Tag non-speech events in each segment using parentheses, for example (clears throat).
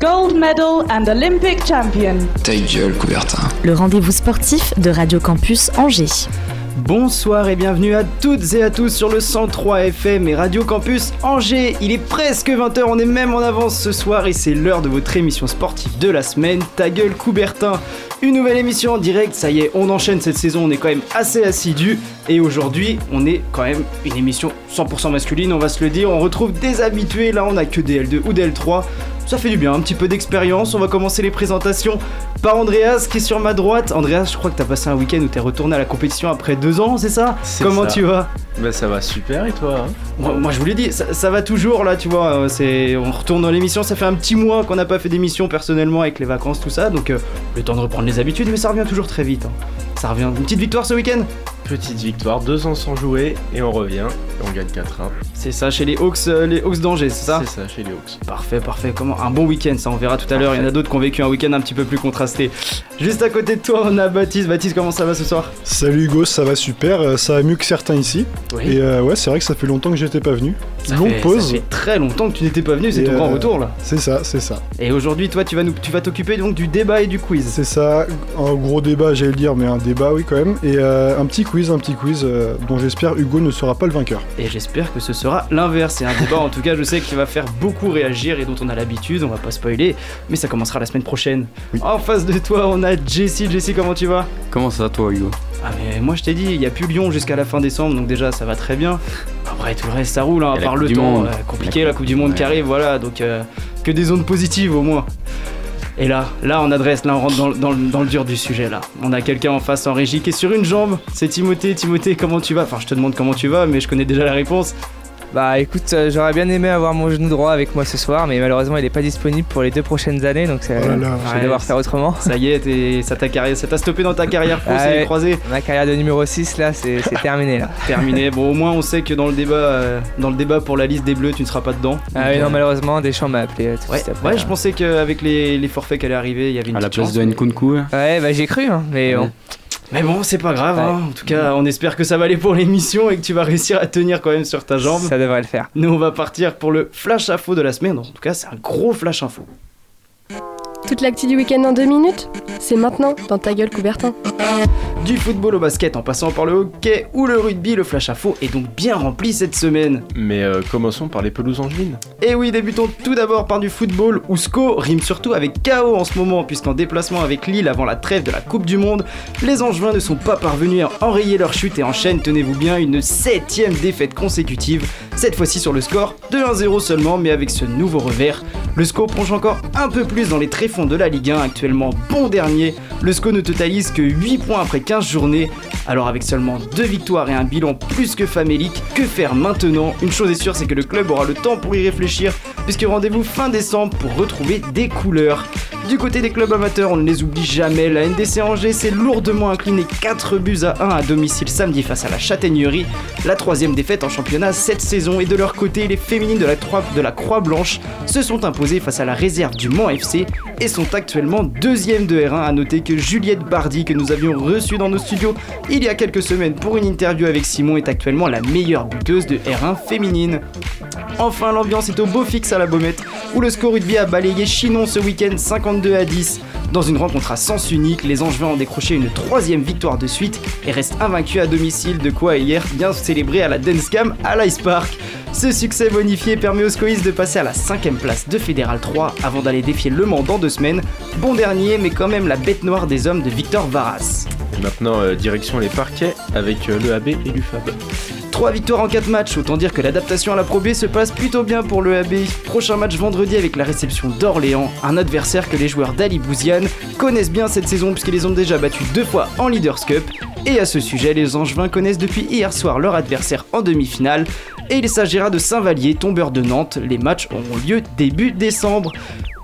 Gold medal and Olympic champion. Ta gueule, Coubertin. le rendez-vous sportif de Radio Campus Angers. Bonsoir et bienvenue à toutes et à tous sur le 103 FM et Radio Campus Angers. Il est presque 20h, on est même en avance ce soir et c'est l'heure de votre émission sportive de la semaine, Ta gueule Coubertin. Une nouvelle émission en direct, ça y est, on enchaîne cette saison, on est quand même assez assidu et aujourd'hui on est quand même une émission 100% masculine, on va se le dire, on retrouve des habitués, là on a que des L2 ou des L3. Ça fait du bien, un petit peu d'expérience. On va commencer les présentations par Andreas qui est sur ma droite. Andreas, je crois que t'as passé un week-end où t'es retourné à la compétition après deux ans, c'est ça C'est Comment ça. tu vas Bah ça va super et toi hein moi, moi, je vous l'ai dit, ça, ça va toujours là, tu vois. euh, C'est, on retourne dans l'émission. Ça fait un petit mois qu'on n'a pas fait d'émission personnellement avec les vacances, tout ça. Donc euh, le temps de reprendre les habitudes, mais ça revient toujours très vite. hein. Ça revient. Une petite victoire ce week-end Petite victoire, deux ans sans jouer et on revient et on gagne 4-1. C'est ça, chez les Hawks, euh, les Hawks d'Angers, c'est ça C'est ça chez les Hawks. Parfait, parfait. Comment Un bon week-end, ça on verra tout à l'heure. Il y en a d'autres qui ont vécu un week-end un petit peu plus contrasté. Juste à côté de toi, on a Baptiste. Baptiste, comment ça va ce soir? Salut Hugo, ça va super, euh, ça va mieux que certains ici. Oui. Et euh, ouais, c'est vrai que ça fait longtemps que j'étais pas venu. Ça Longue fait- pause. Ça fait très longtemps que tu n'étais pas venu, c'est ton grand retour là. C'est ça, c'est ça. Et aujourd'hui, toi, tu vas nous, tu vas t'occuper donc du débat et du quiz. C'est ça, un gros débat, j'allais le dire, mais un débat, oui, quand même. Et euh, un petit quiz, un petit quiz euh, dont j'espère Hugo ne sera pas le vainqueur. Et j'espère que ce sera l'inverse. C'est un débat, en tout cas, je sais qu'il va faire beaucoup réagir et dont on a l'habitude. On va pas spoiler, mais ça commencera la semaine prochaine. Oui. En face de toi, on a Jessie. Jessie, comment tu vas? Comment ça, toi, Hugo? Ah, mais moi, je t'ai dit, il y a plus Lyon jusqu'à la fin décembre, donc déjà, ça va très bien. Après, tout le reste, ça roule, hein, à part le temps. Monde. euh, compliqué, la Coupe du Monde qui arrive, voilà. Donc, euh, que des zones positives au moins. Et là, là on adresse, là on rentre dans, le- dur du sujet là. On a quelqu'un en face en régie qui est sur une jambe. C'est Timothée. Timothée, comment tu vas? Enfin, je te demande comment tu vas, mais je connais déjà la réponse. Bah écoute, euh, j'aurais bien aimé avoir mon genou droit avec moi ce soir, mais malheureusement il est pas disponible pour les deux prochaines années, donc ça- Oh là là. je vais Ouais, devoir faire autrement. Ça y est, ça t'a carrière- ça t'a stoppé dans ta carrière pro, Ah c'est ouais. croisé. Ma carrière de numéro 6 là, c'est (laughs) terminé là. Terminé. Bon, au moins on sait que dans le débat, euh, dans le débat pour la liste des Bleus, tu ne seras pas dedans. Ah oui, non, malheureusement, Deschamps m'a appelé euh, tout de Ouais, suite après. ouais, je pensais qu'avec les, les forfaits qui allaient arriver, il y avait une À la place chance, de mais- Nkunku Ouais, bah j'ai cru, hein, mais bon. Mais bon, c'est pas grave. Ouais. hein. En tout cas, on espère que ça va aller pour l'émission et que tu vas réussir à tenir quand même sur ta jambe. Ça devrait le faire. Nous, on va partir pour le flash info de la semaine. En tout cas, c'est un gros flash info. Toute l'actu du week-end en deux minutes C'est maintenant dans ta gueule Coubertin. Du football au basket en passant par le hockey ou le rugby, le flash info est donc bien rempli cette semaine. Mais euh, commençons par les pelouses angevines. Et oui, débutons tout d'abord par du football où SCO rime surtout avec KO en ce moment, puisqu'en déplacement avec Lille avant la trêve de la Coupe du Monde, les Angevins ne sont pas parvenus à enrayer leur chute et enchaînent, tenez-vous bien, une septième défaite consécutive, cette fois-ci sur le score de 1-0 seulement, mais avec ce nouveau revers. Le SCO plonge encore un peu plus dans les tréfonds de la Ligue 1, actuellement bon dernier. Le SCO ne totalise que 8 points après 15 journées. Alors avec seulement 2 victoires et un bilan plus que famélique, que faire maintenant? Une chose est sûre, c'est que le club aura le temps pour y réfléchir, puisque rendez-vous fin décembre pour retrouver des couleurs. Du côté des clubs amateurs, on ne les oublie jamais, la NDC Angers s'est lourdement inclinée 4 buts à 1 à domicile samedi face à la Châtaignerie, la troisième défaite en championnat cette saison, et de leur côté, les féminines de la, Croix-Blanche se sont imposées face à la réserve du Mans FC et sont actuellement deuxième de R1. À noter que Juliette Bardi, que nous avions reçue dans nos studios il y a quelques semaines pour une interview avec Simon, est actuellement la meilleure buteuse de R1 féminine. Enfin, l'ambiance est au beau fixe à la Baumette, où le score rugby a balayé Chinon ce week-end 52 à 10. Dans une rencontre à sens unique, les Angevins ont décroché une troisième victoire de suite et restent invaincus à domicile, de quoi hier bien célébrer à la Dancecam à l'Ice Park. Ce succès bonifié permet aux Scoïs de passer à la cinquième place de Fédéral 3 avant d'aller défier Le Mans dans deux semaines. Bon dernier, mais quand même la bête noire des hommes de Victor Varas. Et maintenant, euh, direction les parquets avec euh, le AB et l'UFAB. 3 victoires en 4 matchs, autant dire que l'adaptation à la Pro B se passe plutôt bien pour le AB. Prochain match vendredi avec la réception d'Orléans, un adversaire que les joueurs d'Ali Bouziane connaissent bien cette saison puisqu'ils les ont déjà battus deux fois en Leaders Cup. Et à ce sujet, les Angevins connaissent depuis hier soir leur adversaire en demi-finale. Et il s'agira de Saint-Vallier, tombeur de Nantes. Les matchs auront lieu début décembre.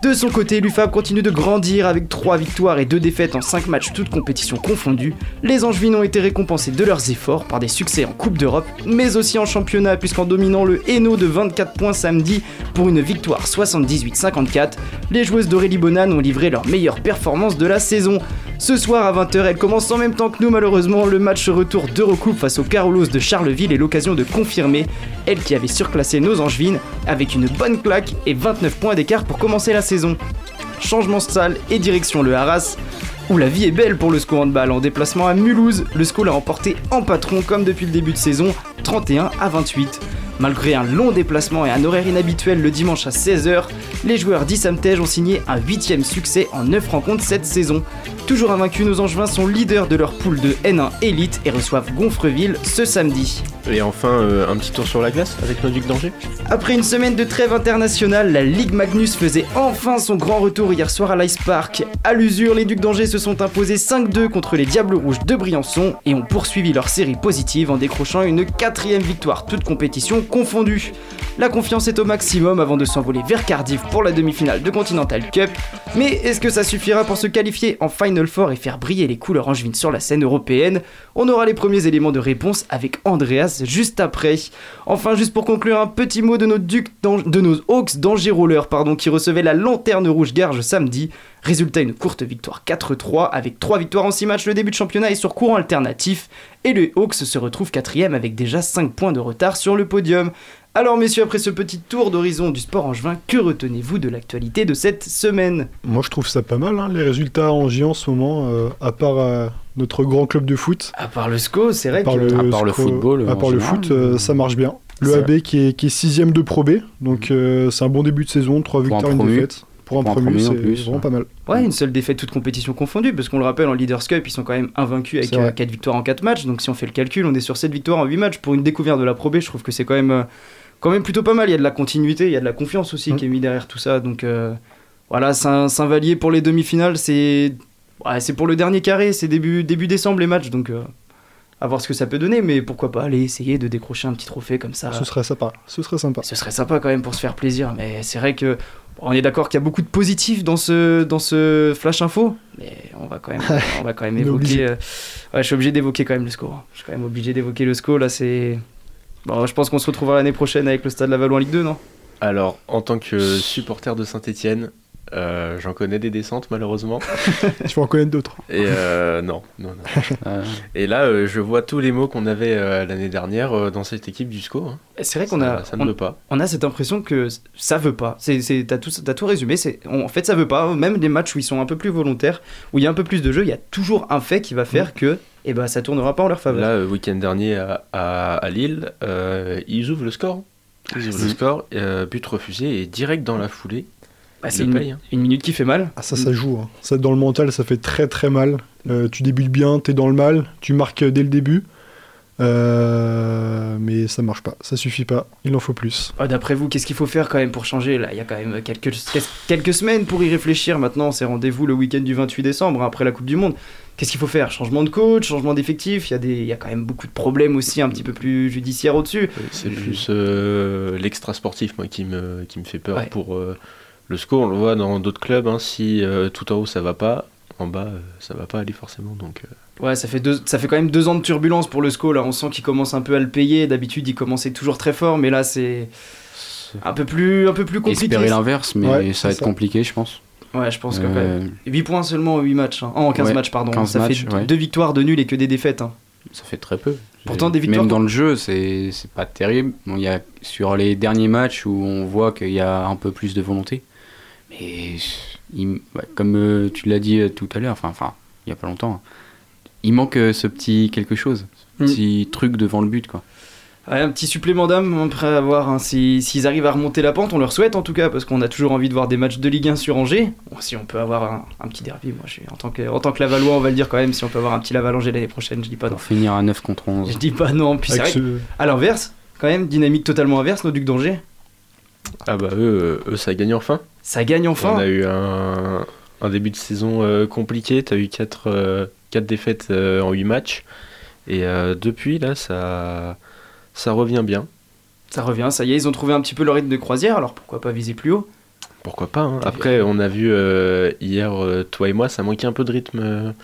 De son côté, l'UFAB continue de grandir avec 3 victoires et 2 défaites en 5 matchs toutes compétitions confondues. Les Angevines ont été récompensés de leurs efforts par des succès en Coupe d'Europe, mais aussi en championnat puisqu'en dominant le Hainaut de 24 points samedi pour une victoire 78-54, les joueuses d'Aurélie Bonan ont livré leur meilleure performance de la saison. Ce soir à 20h, elle commence en même temps que nous malheureusement. Le match retour d'Eurocoupe face aux Carolos de Charleville est l'occasion de confirmer, elle qui avait surclassé nos Angevines, avec une bonne claque et 29 points d'écart pour commencer la saison. Changement de salle et direction le Haras, où la vie est belle pour le SCO handball. En déplacement à Mulhouse, le SCO l'a emporté en patron comme depuis le début de saison, 31 à 28. Malgré un long déplacement et un horaire inhabituel le dimanche à 16h, les joueurs d'Issamtej ont signé un huitième succès en 9 rencontres cette saison. Toujours invaincus, nos Angevins sont leaders de leur poule de N1 Elite et reçoivent Gonfreville ce samedi. Et enfin, euh, un petit tour sur la glace avec nos Ducs d'Angers. Après une semaine de trêve internationale, la Ligue Magnus faisait enfin son grand retour hier soir à l'Ice Park. À l'usure, les Ducs d'Angers se sont imposés 5-2 contre les Diables Rouges de Briançon et ont poursuivi leur série positive en décrochant une quatrième victoire, toute compétition confondue. La confiance est au maximum avant de s'envoler vers Cardiff pour la demi-finale de Continental Cup. Mais est-ce que ça suffira pour se qualifier en Final Et faire briller les couleurs angevines sur la scène européenne On aura les premiers éléments de réponse avec Andreas juste après. Enfin, juste pour conclure, un petit mot de nos, Ducs de nos Hawks d'Angers Roller pardon, qui recevaient la lanterne rouge garge samedi. Résultat, une courte victoire 4-3 avec 3 victoires en 6 matchs. Le début de championnat est sur courant alternatif et le Hawks se retrouve quatrième avec déjà 5 points de retard sur le podium. Alors messieurs, après ce petit tour d'horizon du sport angevin, que retenez-vous de l'actualité de cette semaine? Moi je trouve ça pas mal, hein, les résultats en en ce moment, euh, à part euh, notre grand club de foot. À part le SCO, c'est vrai à part que... Le à part le SCO, football, À part le foot, euh, ça marche bien. Le AB qui est, qui est sixième de Pro B, donc euh, c'est un bon début de saison, 3 Pour un victoires, une défaite. Pour un Pour en c'est vraiment ouais. pas mal. Ouais, une seule défaite toute compétition confondue, parce qu'on le rappelle, en Leaders Cup, ils sont quand même invaincus avec C'est vrai. 4 victoires en 4 matchs, donc si on fait le calcul, on est sur 7 victoires en 8 matchs. Pour une découverte de la Pro B, je trouve que c'est quand même, euh, quand même plutôt pas mal. Il y a de la continuité, il y a de la confiance aussi Mm. qui est mis derrière tout ça, donc euh, voilà, Saint- Saint-Vallier pour les demi-finales, c'est ouais, c'est pour le dernier carré, c'est début, début décembre les matchs, donc euh, à voir ce que ça peut donner, mais pourquoi pas aller essayer de décrocher un petit trophée comme ça. Ce serait sympa. Ce serait sympa. Ce serait sympa quand même pour se faire plaisir, mais c'est vrai que on est d'accord qu'il y a beaucoup de positifs dans ce, dans ce flash info, mais on va quand même, on va quand même évoquer. euh, ouais, je suis obligé d'évoquer quand même le score. Je suis quand même obligé d'évoquer le score. Là, c'est. Bon, je pense qu'on se retrouvera l'année prochaine avec le Stade Lavallois en Ligue 2, non? Alors, en tant que supporter de Saint-Etienne, j'en connais des descentes malheureusement. (laughs) Tu vas en connaître d'autres. Et euh, non, non, non. (laughs) Euh, Et là, euh, je vois tous les mots qu'on avait euh, l'année dernière euh, dans cette équipe du SCO. hein. C'est vrai qu'on a, ça ne on, veut pas. on a cette impression que ça veut pas. C'est, c'est, t'as, tout, t'as tout résumé. C'est, on- en fait, ça veut pas. Même les matchs où ils sont un peu plus volontaires, où il y a un peu plus de jeu, il y a toujours un fait qui va faire que eh ben, ça tournera pas en leur faveur. Là, euh, week-end dernier à, à- à Lille, euh, ils ouvrent le score. Ils ouvrent le score, euh, but refusé et direct dans la foulée. Bah, c'est le une, hein. une minute qui fait mal. Ah, ça, ça joue. hein. Ça, dans le mental, ça fait très très mal. Euh, tu débutes bien, t'es dans le mal, tu marques dès le début. Euh, mais ça marche pas, ça suffit pas, il en faut plus. Ah, D'après vous, qu'est-ce qu'il faut faire quand même pour changer? Là, il y a quand même quelques, quelques semaines pour y réfléchir. Maintenant, c'est rendez-vous le week-end du 28 décembre, hein, après la Coupe du Monde. Qu'est-ce qu'il faut faire? Changement de coach, changement d'effectif? Il y, a des- il y a quand même beaucoup de problèmes aussi, un petit peu plus judiciaires au-dessus. C'est plus euh, l'extra sportif moi qui me, qui me fait peur Ouais. pour euh, le score. On le voit dans d'autres clubs, hein, si euh, tout en haut ça va pas, en bas euh, ça va pas aller forcément. Donc euh, Ouais, ça fait, deux, ça fait quand même deux ans de turbulence pour le SCO. Là, on sent qu'il commence un peu à le payer. D'habitude, il commençait toujours très fort, mais là, c'est un peu plus, un peu plus compliqué. Espérer l'inverse, mais Ouais, ça va être ça. compliqué, je pense. Ouais, je pense que quand Euh, même. 8 points seulement en 8 matchs. hein. En 15 Ouais, matchs, pardon. 15 ça matchs, fait ouais. deux victoires, de nuls et que des défaites. hein. Ça fait très peu. Pourtant, des victoires- Même dans le jeu, c'est c'est pas terrible. Bon, il y a, sur les derniers matchs où on voit qu'il y a un peu plus de volonté. Mais il- ouais, comme euh, tu l'as dit euh, tout à l'heure, enfin, enfin, il y a pas longtemps, il manque euh, ce petit quelque chose. Ce Mm. petit truc devant le but, quoi. Ouais, un petit supplément d'âme après avoir. hein, si- S'ils arrivent à remonter la pente, on leur souhaite en tout cas, parce qu'on a toujours envie de voir des matchs de Ligue 1 sur Angers. Bon, si on peut avoir un, un petit derby, moi je en tant que, en tant que Lavallois, on va le dire quand même, si on peut avoir un petit Laval-Angers l'année prochaine, je dis pas non. Pour finir à 9 contre 11. Je dis pas non, puis c'est vrai ce- À l'inverse, quand même, dynamique totalement inverse, nos Ducs d'Angers. Ah bah eux, euh, eux ça gagne enfin. Ça gagne enfin. On a eu un, un début de saison euh, compliqué. T'as eu 4 défaites euh, en 8 matchs. Et depuis, là, ça, ça revient bien. Ça revient, ça y est, ils ont trouvé un petit peu leur rythme de croisière, alors pourquoi pas viser plus haut? Pourquoi pas. hein. Après, on a vu hier, toi et moi, ça manquait un peu de rythme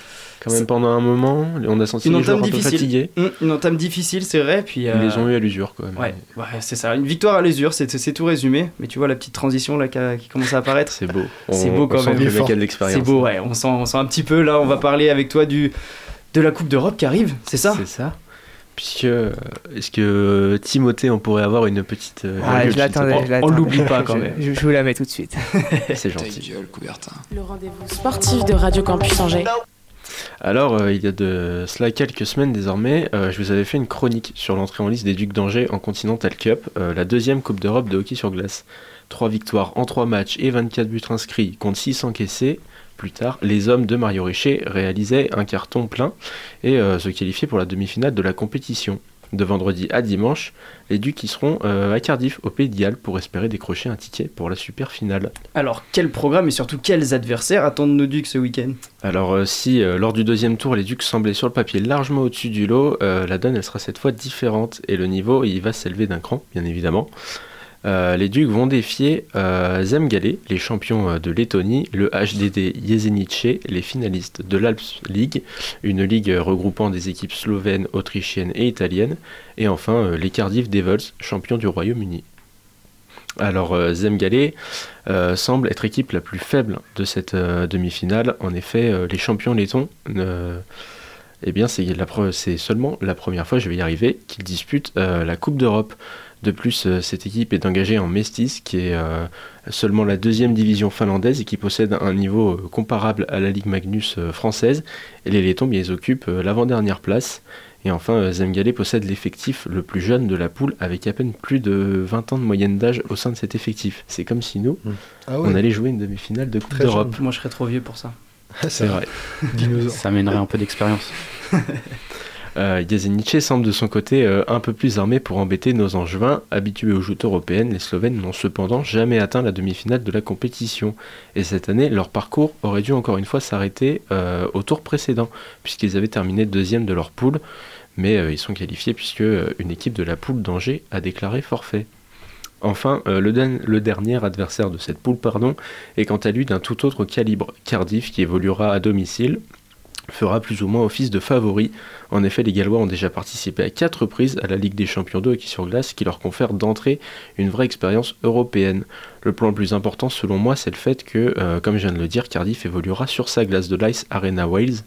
quand même pendant un moment. On a senti Une les joueurs entame un peu fatigués. Hum, Une entame difficile, c'est vrai. Puis, Ils euh, les ont eu à l'usure quand même. Ouais, ouais, c'est ça. Une victoire à l'usure, c'est tout résumé. Mais tu vois la petite transition là qui, a- qui commence à apparaître. C'est beau. (laughs) C'est On- beau on quand sent même. que le mec a de l'expérience. C'est beau, ouais. On sent, on sent un petit peu. Là, on va parler avec toi du de la Coupe d'Europe qui arrive. C'est ça? C'est ça. Puisque, euh, est-ce que Timothée, on pourrait avoir une petite. euh, Ah, je l'attendais, l'attendais. On l'oublie pas quand même. Je, je vous la mets tout de suite. (laughs) C'est gentil. gueule, Coubertin. Le rendez-vous sportif de Radio Campus Angers. Alors, euh, il y a de cela quelques semaines désormais, euh, je vous avais fait une chronique sur l'entrée en liste des Ducs d'Angers en Continental Cup, euh, la deuxième Coupe d'Europe de hockey sur glace. Trois victoires en trois matchs et 24 buts inscrits contre 6 encaissés. Plus tard, les hommes de Mario Richer réalisaient un carton plein et se qualifiaient pour la demi-finale de la compétition. De vendredi à dimanche, les Ducs y seront euh, à Cardiff, au Pays de Galles, pour espérer décrocher un ticket pour la super finale. Alors, quel programme et surtout quels adversaires attendent nos Ducs ce week-end? Alors euh, si euh, lors du deuxième tour les Ducs semblaient sur le papier largement au-dessus du lot, la donne elle sera cette fois différente et le niveau il va s'élever d'un cran bien évidemment. Euh, les Ducs vont défier euh, Zemgalé, les champions euh, de Lettonie, le HDD Jesenice, les finalistes de l'Alps League, une ligue euh, regroupant des équipes slovènes, autrichiennes et italiennes, et enfin les Cardiff Devils, champions du Royaume-Uni. Alors Zemgalé euh, semble être l'équipe la plus faible de cette demi-finale. En effet, les champions lettons, eh bien c'est seulement la première fois, je vais y arriver, qu'ils disputent la Coupe d'Europe. De plus, euh, cette équipe est engagée en Mestis, qui est euh, seulement la deuxième division finlandaise et qui possède un niveau euh, comparable à la Ligue Magnus française. Et les Lettons, bien, ils occupent l'avant-dernière place. Et enfin, Zemgalé possède l'effectif le plus jeune de la poule, avec à peine plus de 20 ans de moyenne d'âge au sein de cet effectif. C'est comme si nous, Ah ouais. on allait jouer une demi-finale de Coupe d'Europe. Moi, je serais trop vieux pour ça. C'est vrai. (laughs) Dinosaure. Ça mènerait un peu d'expérience. (laughs) Euh, semble de son côté euh, un peu plus armé pour embêter nos angevins. Habitués aux joutes européennes, les Slovènes n'ont cependant jamais atteint la demi-finale de la compétition. Et cette année, leur parcours aurait dû encore une fois s'arrêter euh, au tour précédent, puisqu'ils avaient terminé deuxième de leur poule. Mais euh, ils sont qualifiés puisque une équipe de la poule d'Angers a déclaré forfait. Enfin, le dernier adversaire de cette poule pardon, est quant à lui d'un tout autre calibre. Cardiff, qui évoluera à domicile, fera plus ou moins office de favori. En effet, les Gallois ont déjà participé à quatre reprises à la Ligue des champions de hockey sur glace, qui leur confère d'entrée une vraie expérience européenne. Le plan le plus important, selon moi, c'est le fait que, euh, comme je viens de le dire, Cardiff évoluera sur sa glace de l'Ice Arena Wales.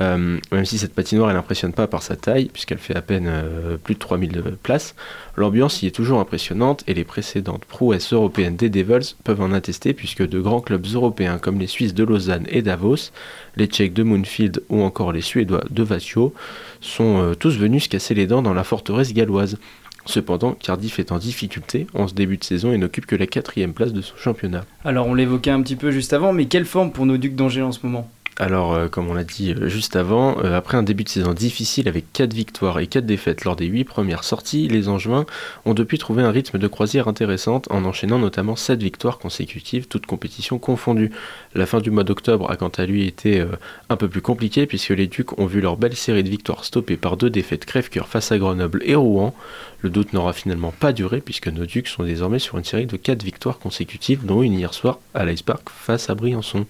Euh, même si cette patinoire elle impressionne pas par sa taille, puisqu'elle fait à peine euh, plus de 3000 places, l'ambiance y est toujours impressionnante et les précédentes prouesses européennes des Devils peuvent en attester, puisque de grands clubs européens comme les Suisses de Lausanne et Davos, les Tchèques de Moonfield ou encore les Suédois de Vasio sont euh, tous venus se casser les dents dans la forteresse galloise. Cependant, Cardiff est en difficulté en ce début de saison et n'occupe que la quatrième place de son championnat. Alors, on l'évoquait un petit peu juste avant, mais quelle forme pour nos Ducs d'Angers en ce moment? Alors, euh, comme on l'a dit euh, juste avant, euh, après un début de saison difficile avec 4 victoires et 4 défaites lors des 8 premières sorties, les Angevins ont depuis trouvé un rythme de croisière intéressante en enchaînant notamment 7 victoires consécutives, toutes compétitions confondues. La fin du mois d'octobre a quant à lui été un peu plus compliquée puisque les Ducs ont vu leur belle série de victoires stoppée par deux défaites crève-cœur face à Grenoble et Rouen. Le doute n'aura finalement pas duré puisque nos Ducs sont désormais sur une série de 4 victoires consécutives, dont une hier soir à l'Ice Park face à Briançon.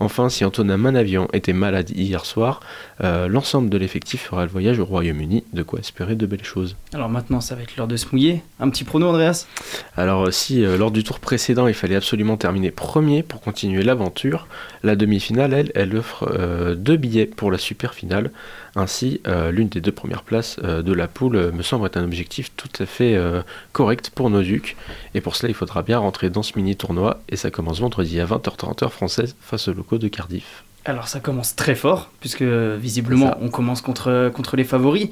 Enfin, si Antonin Manavian était malade hier soir, euh, l'ensemble de l'effectif fera le voyage au Royaume-Uni, de quoi espérer de belles choses. Alors maintenant, ça va être l'heure de se mouiller. Un petit prono, Andreas? Alors euh, si euh, lors du tour précédent il fallait absolument terminer premier pour continuer l'aventure, la demi-finale elle, elle offre euh, deux billets pour la super finale. Ainsi, l'une des deux premières places de la poule me semble être un objectif tout à fait correct pour nos ducs. Et pour cela il faudra bien rentrer dans ce mini tournoi et ça commence vendredi à 20h30 heure française face aux locaux de Cardiff. Alors, ça commence très fort, puisque visiblement, on commence contre, contre les favoris.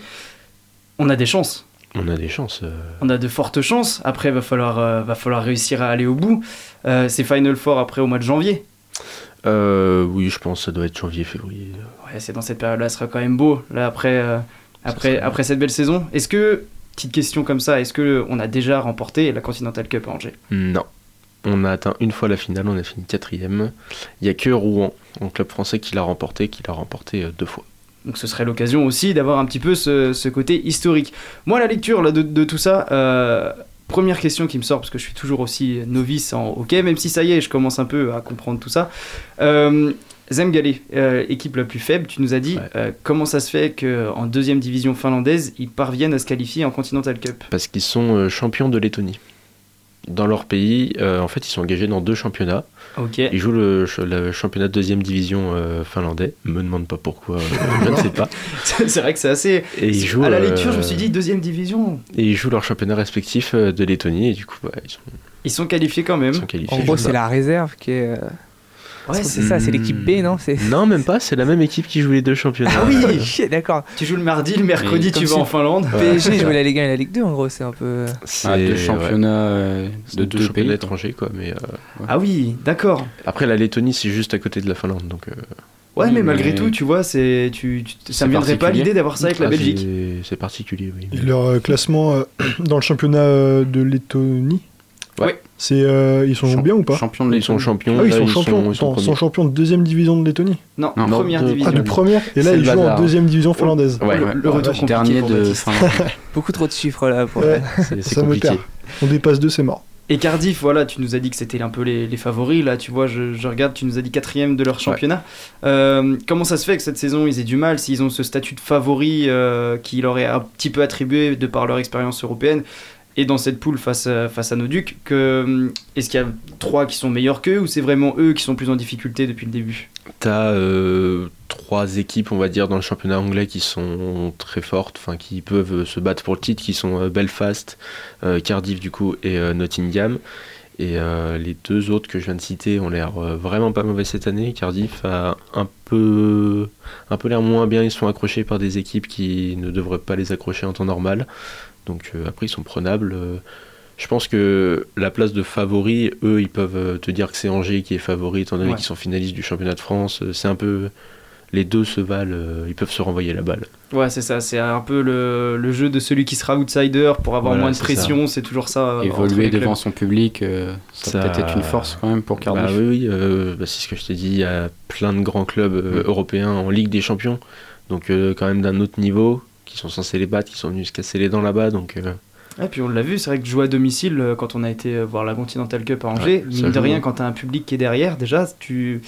On a des chances. On a des chances. euh, On a de fortes chances. Après, va falloir, euh, va falloir réussir à aller au bout. Euh, c'est Final Four après au mois de janvier. oui, je pense que ça doit être janvier-février. Ouais, c'est dans cette période-là, ce sera quand même beau. Là, après, après, après cette belle saison, est-ce que, petite question comme ça, est-ce que on a déjà remporté la Continental Cup à Angers? Non. On a atteint une fois la finale, on a fini quatrième. Il n'y a que Rouen, un club français, qui l'a remporté, qui l'a remporté euh, deux fois. Donc ce serait l'occasion aussi d'avoir un petit peu ce, ce côté historique. Moi, la lecture là, de, de tout ça, euh, première question qui me sort, parce que je suis toujours aussi novice en hockey, même si ça y est, je commence un peu à comprendre tout ça. Euh, Zemgale, euh, équipe la plus faible, tu nous as dit euh, comment ça se fait qu'en deuxième division finlandaise, ils parviennent à se qualifier en Continental Cup? Parce qu'ils sont euh, champions de Lettonie. Dans leur pays, euh, en fait, ils sont engagés dans deux championnats. Ils jouent le, ch- le championnat de deuxième division euh, finlandais. Me demande pas pourquoi, euh, (laughs) je ne sais pas. (laughs) c'est vrai que c'est assez. Et ils jouent, à la euh, lecture, je me suis dit deuxième division. Et ils jouent leur championnat respectif euh, de Lettonie et du coup, bah, ils sont, Ils sont qualifiés quand même. ils sont qualifiés. En gros, c'est la réserve qui est. euh, Ouais, c'est ça, c'est l'équipe B, non C'est- Non, même pas, c'est la même équipe qui joue les deux championnats. Ah oui (laughs) d'accord. Tu joues le mardi, le mercredi, tu vas en Finlande. PSG jouait la Ligue 1 et la Ligue 2, en gros, c'est un peu. Ah, deux ouais. championnats euh, C'est de deux, deux championnats pays. étrangers, quoi. Mais, euh, Ah oui, d'accord. Après, la Lettonie, c'est juste à côté de la Finlande, donc. euh, Ouais, Oui, mais malgré mais- tout, tu vois, c'est, tu, tu- ça C'est me viendrait pas l'idée d'avoir ça avec la ah, Belgique. c'est- C'est particulier, oui. Et leur euh, classement euh, (clears throat) dans le championnat euh, de Lettonie Ouais. C'est, euh, ils sont bien ou pas Champion de Ils sont champions. Ah oui, ils là, sont champions. Ils sont, ils champions de deuxième division de Lettonie. Non, Non, première de- division. Ah, de première. Et là, ils jouent en deuxième division finlandaise. Ouais, le, ouais. le retour compliqué Dernier pour de. Finlande. (laughs) Beaucoup trop de chiffres là pour. Ouais, (laughs) C'est me compliqué. perd. On dépasse deux, c'est mort. Et Cardiff, voilà, tu nous as dit que c'était un peu les, les favoris. Là, tu vois, je, je regarde, tu nous as dit quatrième de leur championnat. Euh, comment ça se fait que cette saison, ils aient du mal s'ils ont ce statut de favori euh, qui leur est un petit peu attribué de par leur expérience européenne et dans cette poule face à, face à nos ducs hum, Est-ce qu'il y a trois qui sont meilleurs qu'eux ou c'est vraiment eux qui sont plus en difficulté depuis le début? T'as euh, trois équipes, on va dire, dans le championnat anglais qui sont très fortes, qui peuvent euh, se battre pour le titre, qui sont euh, Belfast, Cardiff du coup et Nottingham. Et les deux autres que je viens de citer ont l'air vraiment pas mauvais cette année. Cardiff a un peu, un peu l'air moins bien. Ils sont accrochés par des équipes qui ne devraient pas les accrocher en temps normal. Donc euh, après ils sont prenables. Euh, je pense que la place de favori, eux, ils peuvent euh, te dire que c'est Angers qui est favori, étant donné Ouais. qu'ils sont finalistes du championnat de France. C'est un peu. Les deux se valent, euh, ils peuvent se renvoyer la balle. Ouais, c'est ça, c'est un peu le, le jeu de celui qui sera outsider pour avoir Voilà, moins de pression, c'est toujours ça. Évoluer devant son public, euh, ça, Ça- peut être une force quand même pour Cardiff. Bah oui, oui, euh, bah, c'est ce que je t'ai dit. Il y a plein de grands clubs euh, Mm. européens en Ligue des Champions, donc euh, quand même d'un autre niveau, qui sont censés les battre, qui sont venus se casser les dents là-bas. Donc euh, Et puis on l'a vu, c'est vrai que jouer à domicile euh, quand on a été euh, voir la Continental Cup à Angers, Ouais, mine de rien, quand t'as un public qui est derrière, déjà, tu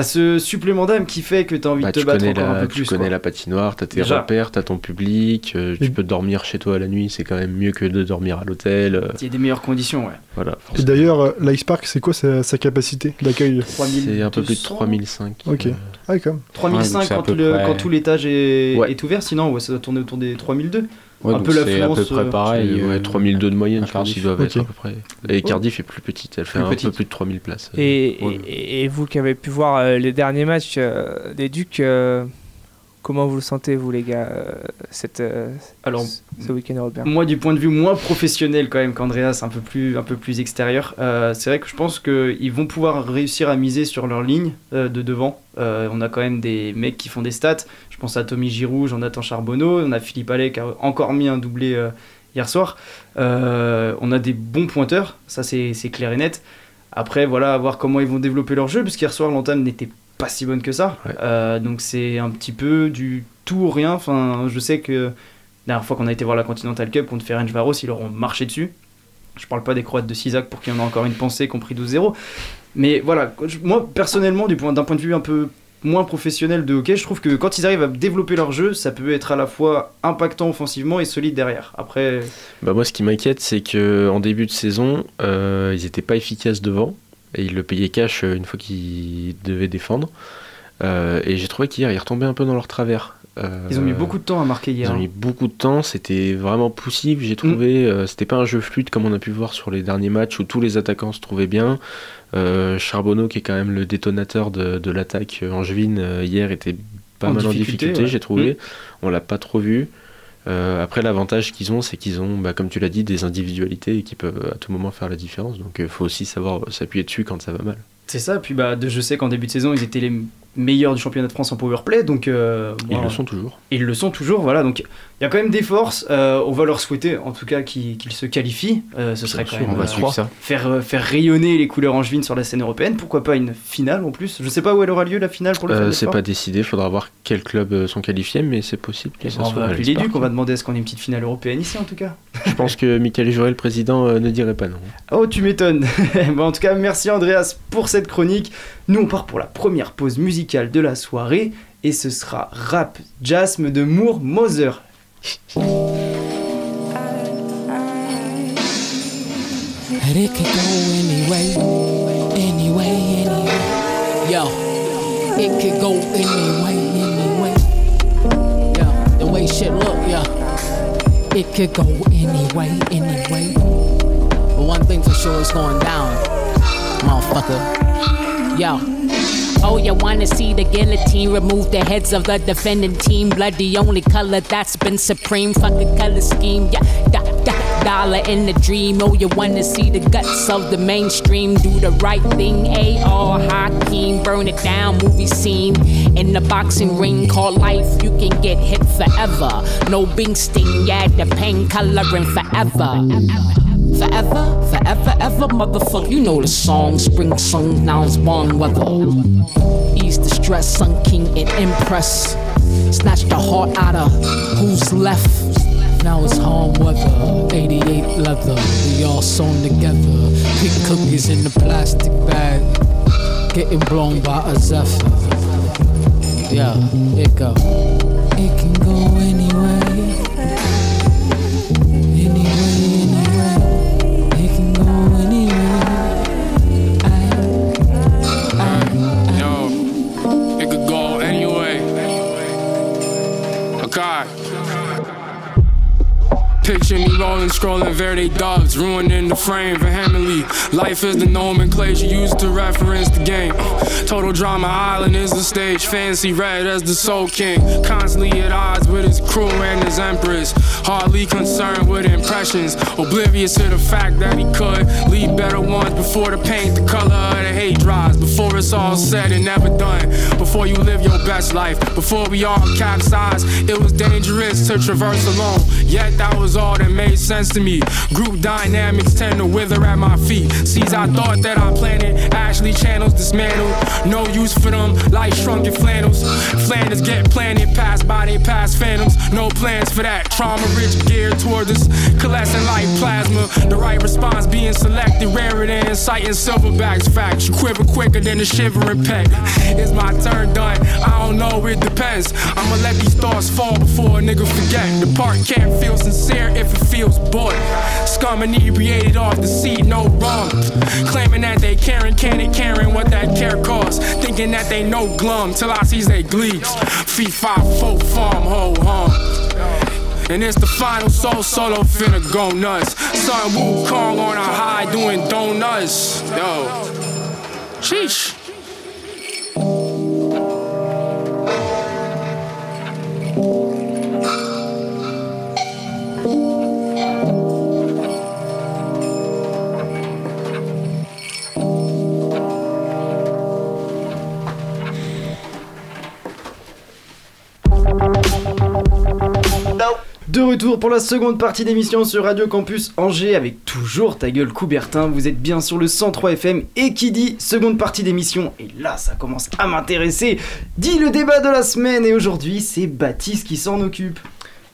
as ce supplément d'âme qui fait que t'as envie bah, de te tu battre connais, encore la, un peu tu plus. connais quoi. la patinoire, t'as tes Déjà. repères, t'as ton public, euh, tu peux dormir chez toi la nuit, c'est quand même mieux que de dormir à l'hôtel. euh, Il y a des meilleures conditions, ouais. voilà, Et d'ailleurs, euh, l'Ice Park, c'est quoi sa, sa capacité d'accueil c'est un peu plus de 3200. 3005. Ok. euh, Ah, oui, quand. 3005 Ouais, à quand, tout le- près- quand tout l'étage est, Ouais. est ouvert, sinon ouais, ça doit tourner autour des 3002. Ouais, un peu c'est à peu près euh, pareil. ouais, euh, 3002 de moyenne, je pense qu'ils doivent être à peu près. Et Cardiff est plus petite, elle fait Plus un petite. peu plus de 3000 places. Et, Ouais. et- et vous qui avez pu voir euh, les derniers matchs euh, des Ducs, euh, comment vous le sentez, vous les gars, euh, cette, euh, Alors, ce week-end européen? Moi, du point de vue moins professionnel quand même qu'Andreas, un peu plus, un peu plus extérieur, euh, c'est vrai que je pense qu'ils vont pouvoir réussir à miser sur leur ligne de devant. On a quand même des mecs qui font des stats. Je pense à Tommy Giroud, Jonathan Charbonneau, on a Philippe Allais qui a encore mis un doublé hier soir. On a des bons pointeurs, ça c'est c'est clair et net. Après, voilà, à voir comment ils vont développer leur jeu, parce qu'hier soir, l'entame n'était pas si bonne que ça. Ouais. Euh, donc c'est un petit peu du tout ou rien. Enfin, je sais que la dernière fois qu'on a été voir la Continental Cup contre Ferencvaros, ils leur ont marché dessus. Je parle pas des Croates de Sisak pour qui on a encore une pensée, compris 12-0. Mais voilà, moi personnellement, du point- d'un point de vue un peu moins professionnel de hockey, je trouve que quand ils arrivent à développer leur jeu, ça peut être à la fois impactant offensivement et solide derrière. Après, Bah moi, ce qui m'inquiète, c'est que en début de saison, euh, ils n'étaient pas efficaces devant et ils le payaient cash euh, une fois qu'ils devaient défendre. Euh, et j'ai trouvé qu'hier, ils retombaient un peu dans leur travers. Euh, ils ont mis beaucoup de temps à marquer Ils hier. ont hein. mis beaucoup de temps, c'était vraiment poussif, j'ai trouvé. euh, c'était pas un jeu fluide comme on a pu voir sur les derniers matchs où tous les attaquants se trouvaient bien. Charbonneau, qui est quand même le détonateur de, de l'attaque angevine, hier était pas En mal en difficulté, difficulté, ouais. j'ai trouvé. Mm. On l'a pas trop vu. Euh, après, l'avantage qu'ils ont, c'est qu'ils ont, bah, comme tu l'as dit, des individualités qui peuvent à tout moment faire la différence. Donc, il faut aussi savoir s'appuyer dessus quand ça va mal. C'est ça, puis bah, je sais qu'en début de saison, ils étaient les meilleurs du championnat de France en powerplay. Donc, euh, Ils bon, le sont toujours. Ils le sont toujours, voilà. Donc, il y a quand même des forces. Euh, on va leur souhaiter, en tout cas, qu'ils se qualifient. Euh, ce serait quand sûr, même on va euh, suivre ça. Faire, euh, faire rayonner les couleurs angevines sur la scène européenne. Pourquoi pas une finale en plus? Je sais pas où elle aura lieu la finale pour le Euh, c'est pas décidé, faudra voir quels clubs euh, sont qualifiés, mais c'est possible que ça on soit va à appeler les l'Esparc. Ducs, on va demander est-ce qu'on ait une petite finale européenne ici en tout cas. Je pense que Michael Jouret, le président, euh, ne dirait pas non. Oh, tu m'étonnes. (laughs) bon, en tout cas, merci Andreas pour cette chronique. Nous, on part pour la première pause musicale de la soirée et ce sera Rap Jasme de Moore Moser. And it could go anyway, anyway, anyway. Yo, it could go anyway, anyway. Yo, the way shit look, yo. It could go anyway, anyway. But one thing for sure is going down, motherfucker. Yo. Oh, you wanna see the guillotine remove the heads of the defending team? Blood, the only color that's been supreme. Fuck the color scheme, yeah. Da, da, dollar in the dream. Oh, you wanna see the guts of the mainstream? Do the right thing, A.R. Hakeem. Burn it down, movie scene. In the boxing ring called life, you can get hit forever. No Bing sting, yeah, the pain coloring forever. Forever, forever, forever, ever, motherfucker. You know the song. Spring song, now it's warm weather. Ease the stress, sun king and impress. Snatch the heart out of who's left. Now it's calm weather, 88 leather. We all sewn together. Big cookies in the plastic bag. Getting blown by a zephyr. Yeah, it go. It can go anyway. Picture me rolling, scrolling Verde dubs, ruining the frame vehemently. Life is the nomenclature used to reference the game. Total drama island is the stage, fancy red as the soul king. Constantly at odds with his crew and his empress. Hardly concerned with impressions, oblivious to the fact that he could leave better ones before the paint, the color of the hate dries. Before it's all said and never done. Before you live your best life. Before we all capsize, it was dangerous to traverse alone. Yet that was all that made sense to me. Group dynamics tend to wither at my feet. Seeds I thought that I planted, Ashley channels dismantled. No use for them, like shrunken flannels. Flanders get planted, passed by they past phantoms. No plans for that. Trauma rich geared toward us, coalescing like plasma. The right response being selected, rarer than inciting silverbacks. Facts, you quiver quicker than a shivering peg. Is my turn done? I don't know, it depends. I'ma let these thoughts fall before a nigga forget. The part can't feel sincere if it feels bored. Scum inebriated off the seat, no wrong. Claiming that they caring, can it caring what that care costs. Thinking that they know glum till I sees they gleeks. Feet five, four, farm, ho, hum. And it's the final soul solo finna go nuts. Son Wu Kong on a high doing donuts. Yo. Sheesh. De retour pour la seconde partie d'émission sur Radio Campus Angers avec toujours ta gueule Coubertin. Vous êtes bien sur le 103 FM et qui dit seconde partie d'émission et là ça commence à m'intéresser. Dit le débat de la semaine et aujourd'hui c'est Baptiste qui s'en occupe.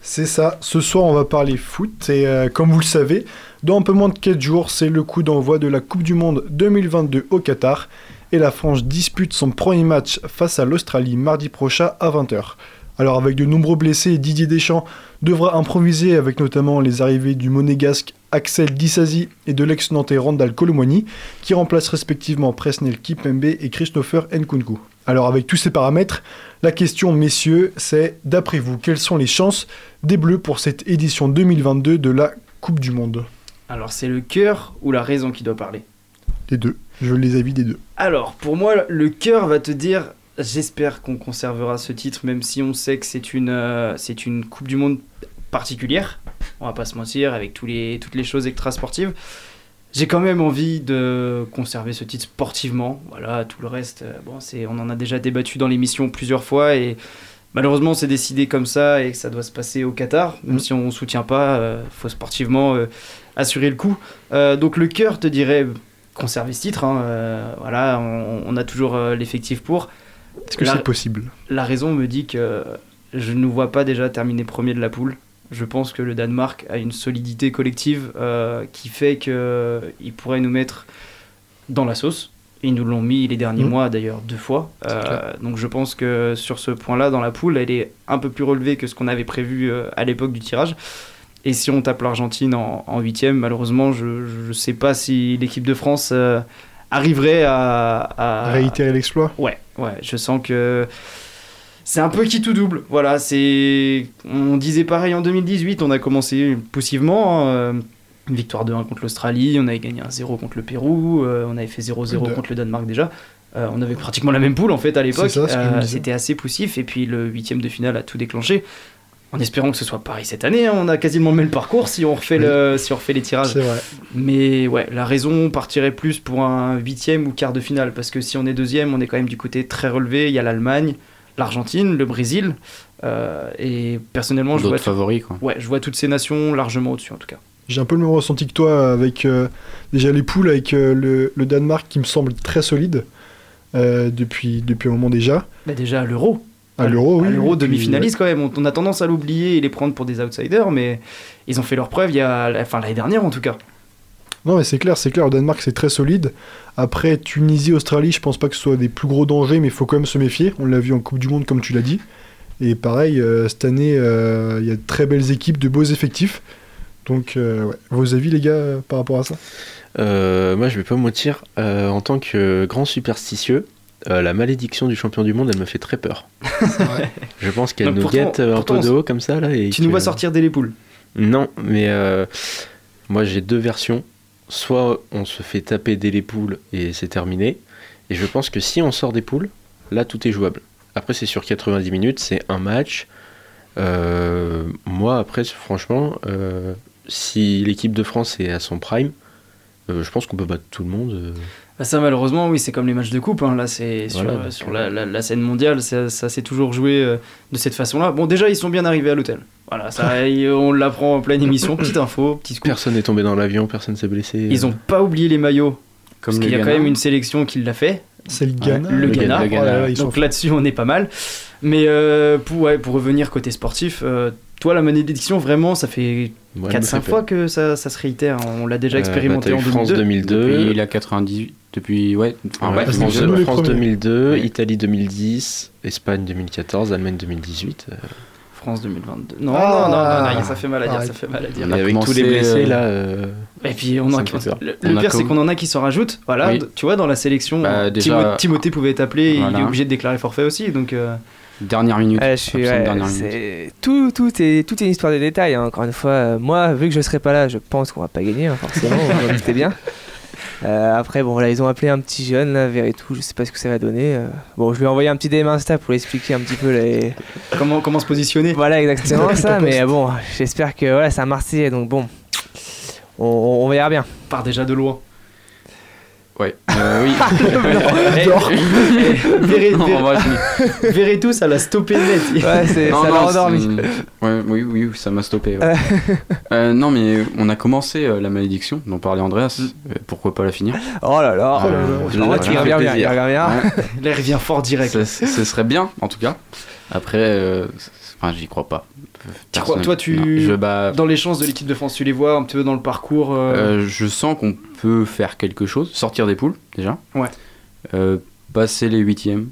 C'est ça, ce soir on va parler foot et euh, comme vous le savez, dans un peu moins de 4 jours c'est le coup d'envoi de la Coupe du Monde 2022 au Qatar et la France dispute son premier match face à l'Australie mardi prochain à 20h. Alors avec de nombreux blessés, Didier Deschamps devra improviser avec notamment les arrivées du monégasque Axel Dissasi et de l'ex-nantais Randall Colomwani qui remplacent respectivement Presnel Kipembe et Christopher Nkunku. Alors avec tous ces paramètres, la question messieurs c'est d'après vous quelles sont les chances des Bleus pour cette édition 2022 de la Coupe du Monde? Alors c'est le cœur ou la raison qui doit parler? Les deux, je les avis des deux. Alors pour moi le cœur va te dire J'espère qu'on conservera ce titre, même si on sait que c'est une, euh, c'est une Coupe du Monde particulière. On va pas se mentir, avec tous les, toutes les choses extra-sportives. j'ai quand même envie de conserver ce titre sportivement. Voilà, tout le reste, euh, bon, c'est, on en a déjà débattu dans l'émission plusieurs fois et malheureusement c'est décidé comme ça et que ça doit se passer au Qatar, même Mm. si on ne soutient pas, il faut sportivement euh, assurer le coup. Euh, donc le cœur te dirait conserver ce titre, hein, euh, voilà, on, on a toujours euh, l'effectif pour. Est-ce que c'est possible La raison me dit que je ne nous vois pas déjà terminer premier de la poule. Je pense que le Danemark a une solidité collective euh, qui fait qu'il pourrait nous mettre dans la sauce. Ils nous l'ont mis les derniers Mhm. mois d'ailleurs deux fois. Euh, donc je pense que sur ce point-là, dans la poule, elle est un peu plus relevée que ce qu'on avait prévu euh, à l'époque du tirage. Et si on tape l'Argentine en en huitième, malheureusement, je ne sais pas si l'équipe de France euh, arriverait à, à- Réitérer l'exploit Ouais, ouais, je sens que c'est un peu qui tout double. Voilà, c'est. On disait pareil en 2018, on a commencé poussivement. hein, Une victoire de 1 contre l'Australie, on avait gagné un 0 contre le Pérou, euh, on avait fait 0-0 De- contre le Danemark déjà. Euh, on avait pratiquement la même poule en fait à l'époque. Euh. C'était assez poussif et puis le huitième de finale a tout déclenché. En espérant que ce soit pareil cette année, hein, on a quasiment le même parcours si on refait, le, si on refait les tirages. C'est vrai. Mais ouais, la raison partirait plus pour un huitième ou quart de finale, parce que si on est deuxième, on est quand même du côté très relevé. Il y a l'Allemagne, l'Argentine, le Brésil, euh, et personnellement, je vois, favoris, quoi. ouais, je vois toutes ces nations largement au-dessus en tout cas. J'ai un peu le même ressenti que toi avec euh, déjà les poules avec euh, le, le Danemark qui me semble très solide euh, depuis, depuis un moment déjà. Mais déjà l'Euro. À l'Euro, oui. À l'Euro demi-finaliste quand même. On, on a tendance à l'oublier et les prendre pour des outsiders, mais ils ont fait leur preuve il y a, enfin l'année dernière en tout cas. Non, mais c'est clair, c'est clair. Le Danemark, c'est très solide. Après, Tunisie, Australie, je pense pas que ce soit des plus gros dangers, mais il faut quand même se méfier. On l'a vu en Coupe du Monde, comme tu l'as dit. Et pareil, euh, cette année, euh, il y a de très belles équipes, de beaux effectifs. Donc, euh, ouais. vos avis, les gars, par rapport à ça? Euh, moi, je vais pas me mentir, euh, en tant que grand superstitieux, euh, la malédiction du champion du monde, elle me fait très peur. (laughs) Je pense qu'elle nous guette euh, un peu de haut comme ça. Là, et Tu nous vois sortir dès les poules. Non, mais euh, moi j'ai deux versions. Soit on se fait taper dès les poules et c'est terminé. Et je pense que si on sort des poules, là tout est jouable. Après c'est sur 90 minutes, c'est un match. Euh, moi après franchement, si l'équipe de France est à son prime, je pense qu'on peut battre tout le monde. Bah ça malheureusement oui c'est comme les matchs de coupe hein. là c'est sur, Voilà, donc, sur la, la- la scène mondiale ça, ça s'est toujours joué euh, de cette façon là bon déjà ils sont bien arrivés à l'hôtel. Voilà ça (laughs) on l'apprend en pleine émission. Petite (laughs) info petit scoop. Personne n'est tombé dans l'avion, personne s'est blessé. ils ont pas oublié les maillots Comme parce le qu'il y a quand même une sélection qui l'a fait. C'est le Ghana. le, le Ghana, Ghana, le Ghana. Oh là là, ils sont donc là-dessus on est pas mal mais euh, pour, ouais, pour revenir côté sportif euh, toi la malédiction vraiment ça fait Ouais, elle me 4-5 fait fois que ça, ça se réitère on l'a déjà Euh, expérimenté bah, en France 2002 2002. Depuis la 98, depuis, ouais, enfin, Ouais, France, France premiers. 2002, Oui. Italie 2010, Espagne 2014, Allemagne 2018. euh, France 2022 non, Ah. non, non, non, non, ça fait mal à dire Arrête. ça fait mal à dire Et avec tous les blessés euh, là. euh, Et puis on le, On le pire c'est qu'on en a qui s'en rajoutent. Voilà, Oui. tu vois dans la sélection, Bah, déjà- Timo- Timothée pouvait être appelé, il Voilà. est obligé de déclarer forfait aussi. Donc euh, dernière minute. Ouais, je suis, absolument ouais, dernière minute. c'est- tout, tout, est, tout est une histoire de détails. hein. Encore une fois, euh, moi, vu que je serai pas là, je pense qu'on va pas gagner, hein, forcément, doutez bien. (laughs) Euh, après, bon, là, ils ont appelé un petit jeune, là, Veretout, je sais pas ce que ça va donner. euh. bon, je lui ai envoyé un petit DM Insta pour lui expliquer un petit peu les. (laughs) comment comment se positionner Voilà, exactement (laughs) ça, mais bon, j'espère que voilà, c'est un Marseillais, donc bon, on, on verra bien. part déjà de loin. Ouais. Euh, oui. Verrez, tout, ça l'a stoppé net. (laughs) Ouais, c'est, Non, ça non, l'a endormi. Ouais, oui, oui, ça m'a stoppé. ouais. (laughs) Euh, non, mais on a commencé euh, la malédiction dont parlait Andreas. Euh, pourquoi pas la finir? Oh là là, fait revient bien, il revient bien. Il revient fort direct. Ce, serait bien, en tout cas. Après, enfin, j'y crois pas. Tu crois- toi, tu- Non, je, bah, Dans les chances de l'équipe de France, tu les vois un petit peu dans le parcours. euh, euh, je sens qu'on peut faire quelque chose. Sortir des poules, déjà. Ouais. Euh, passer les huitièmes.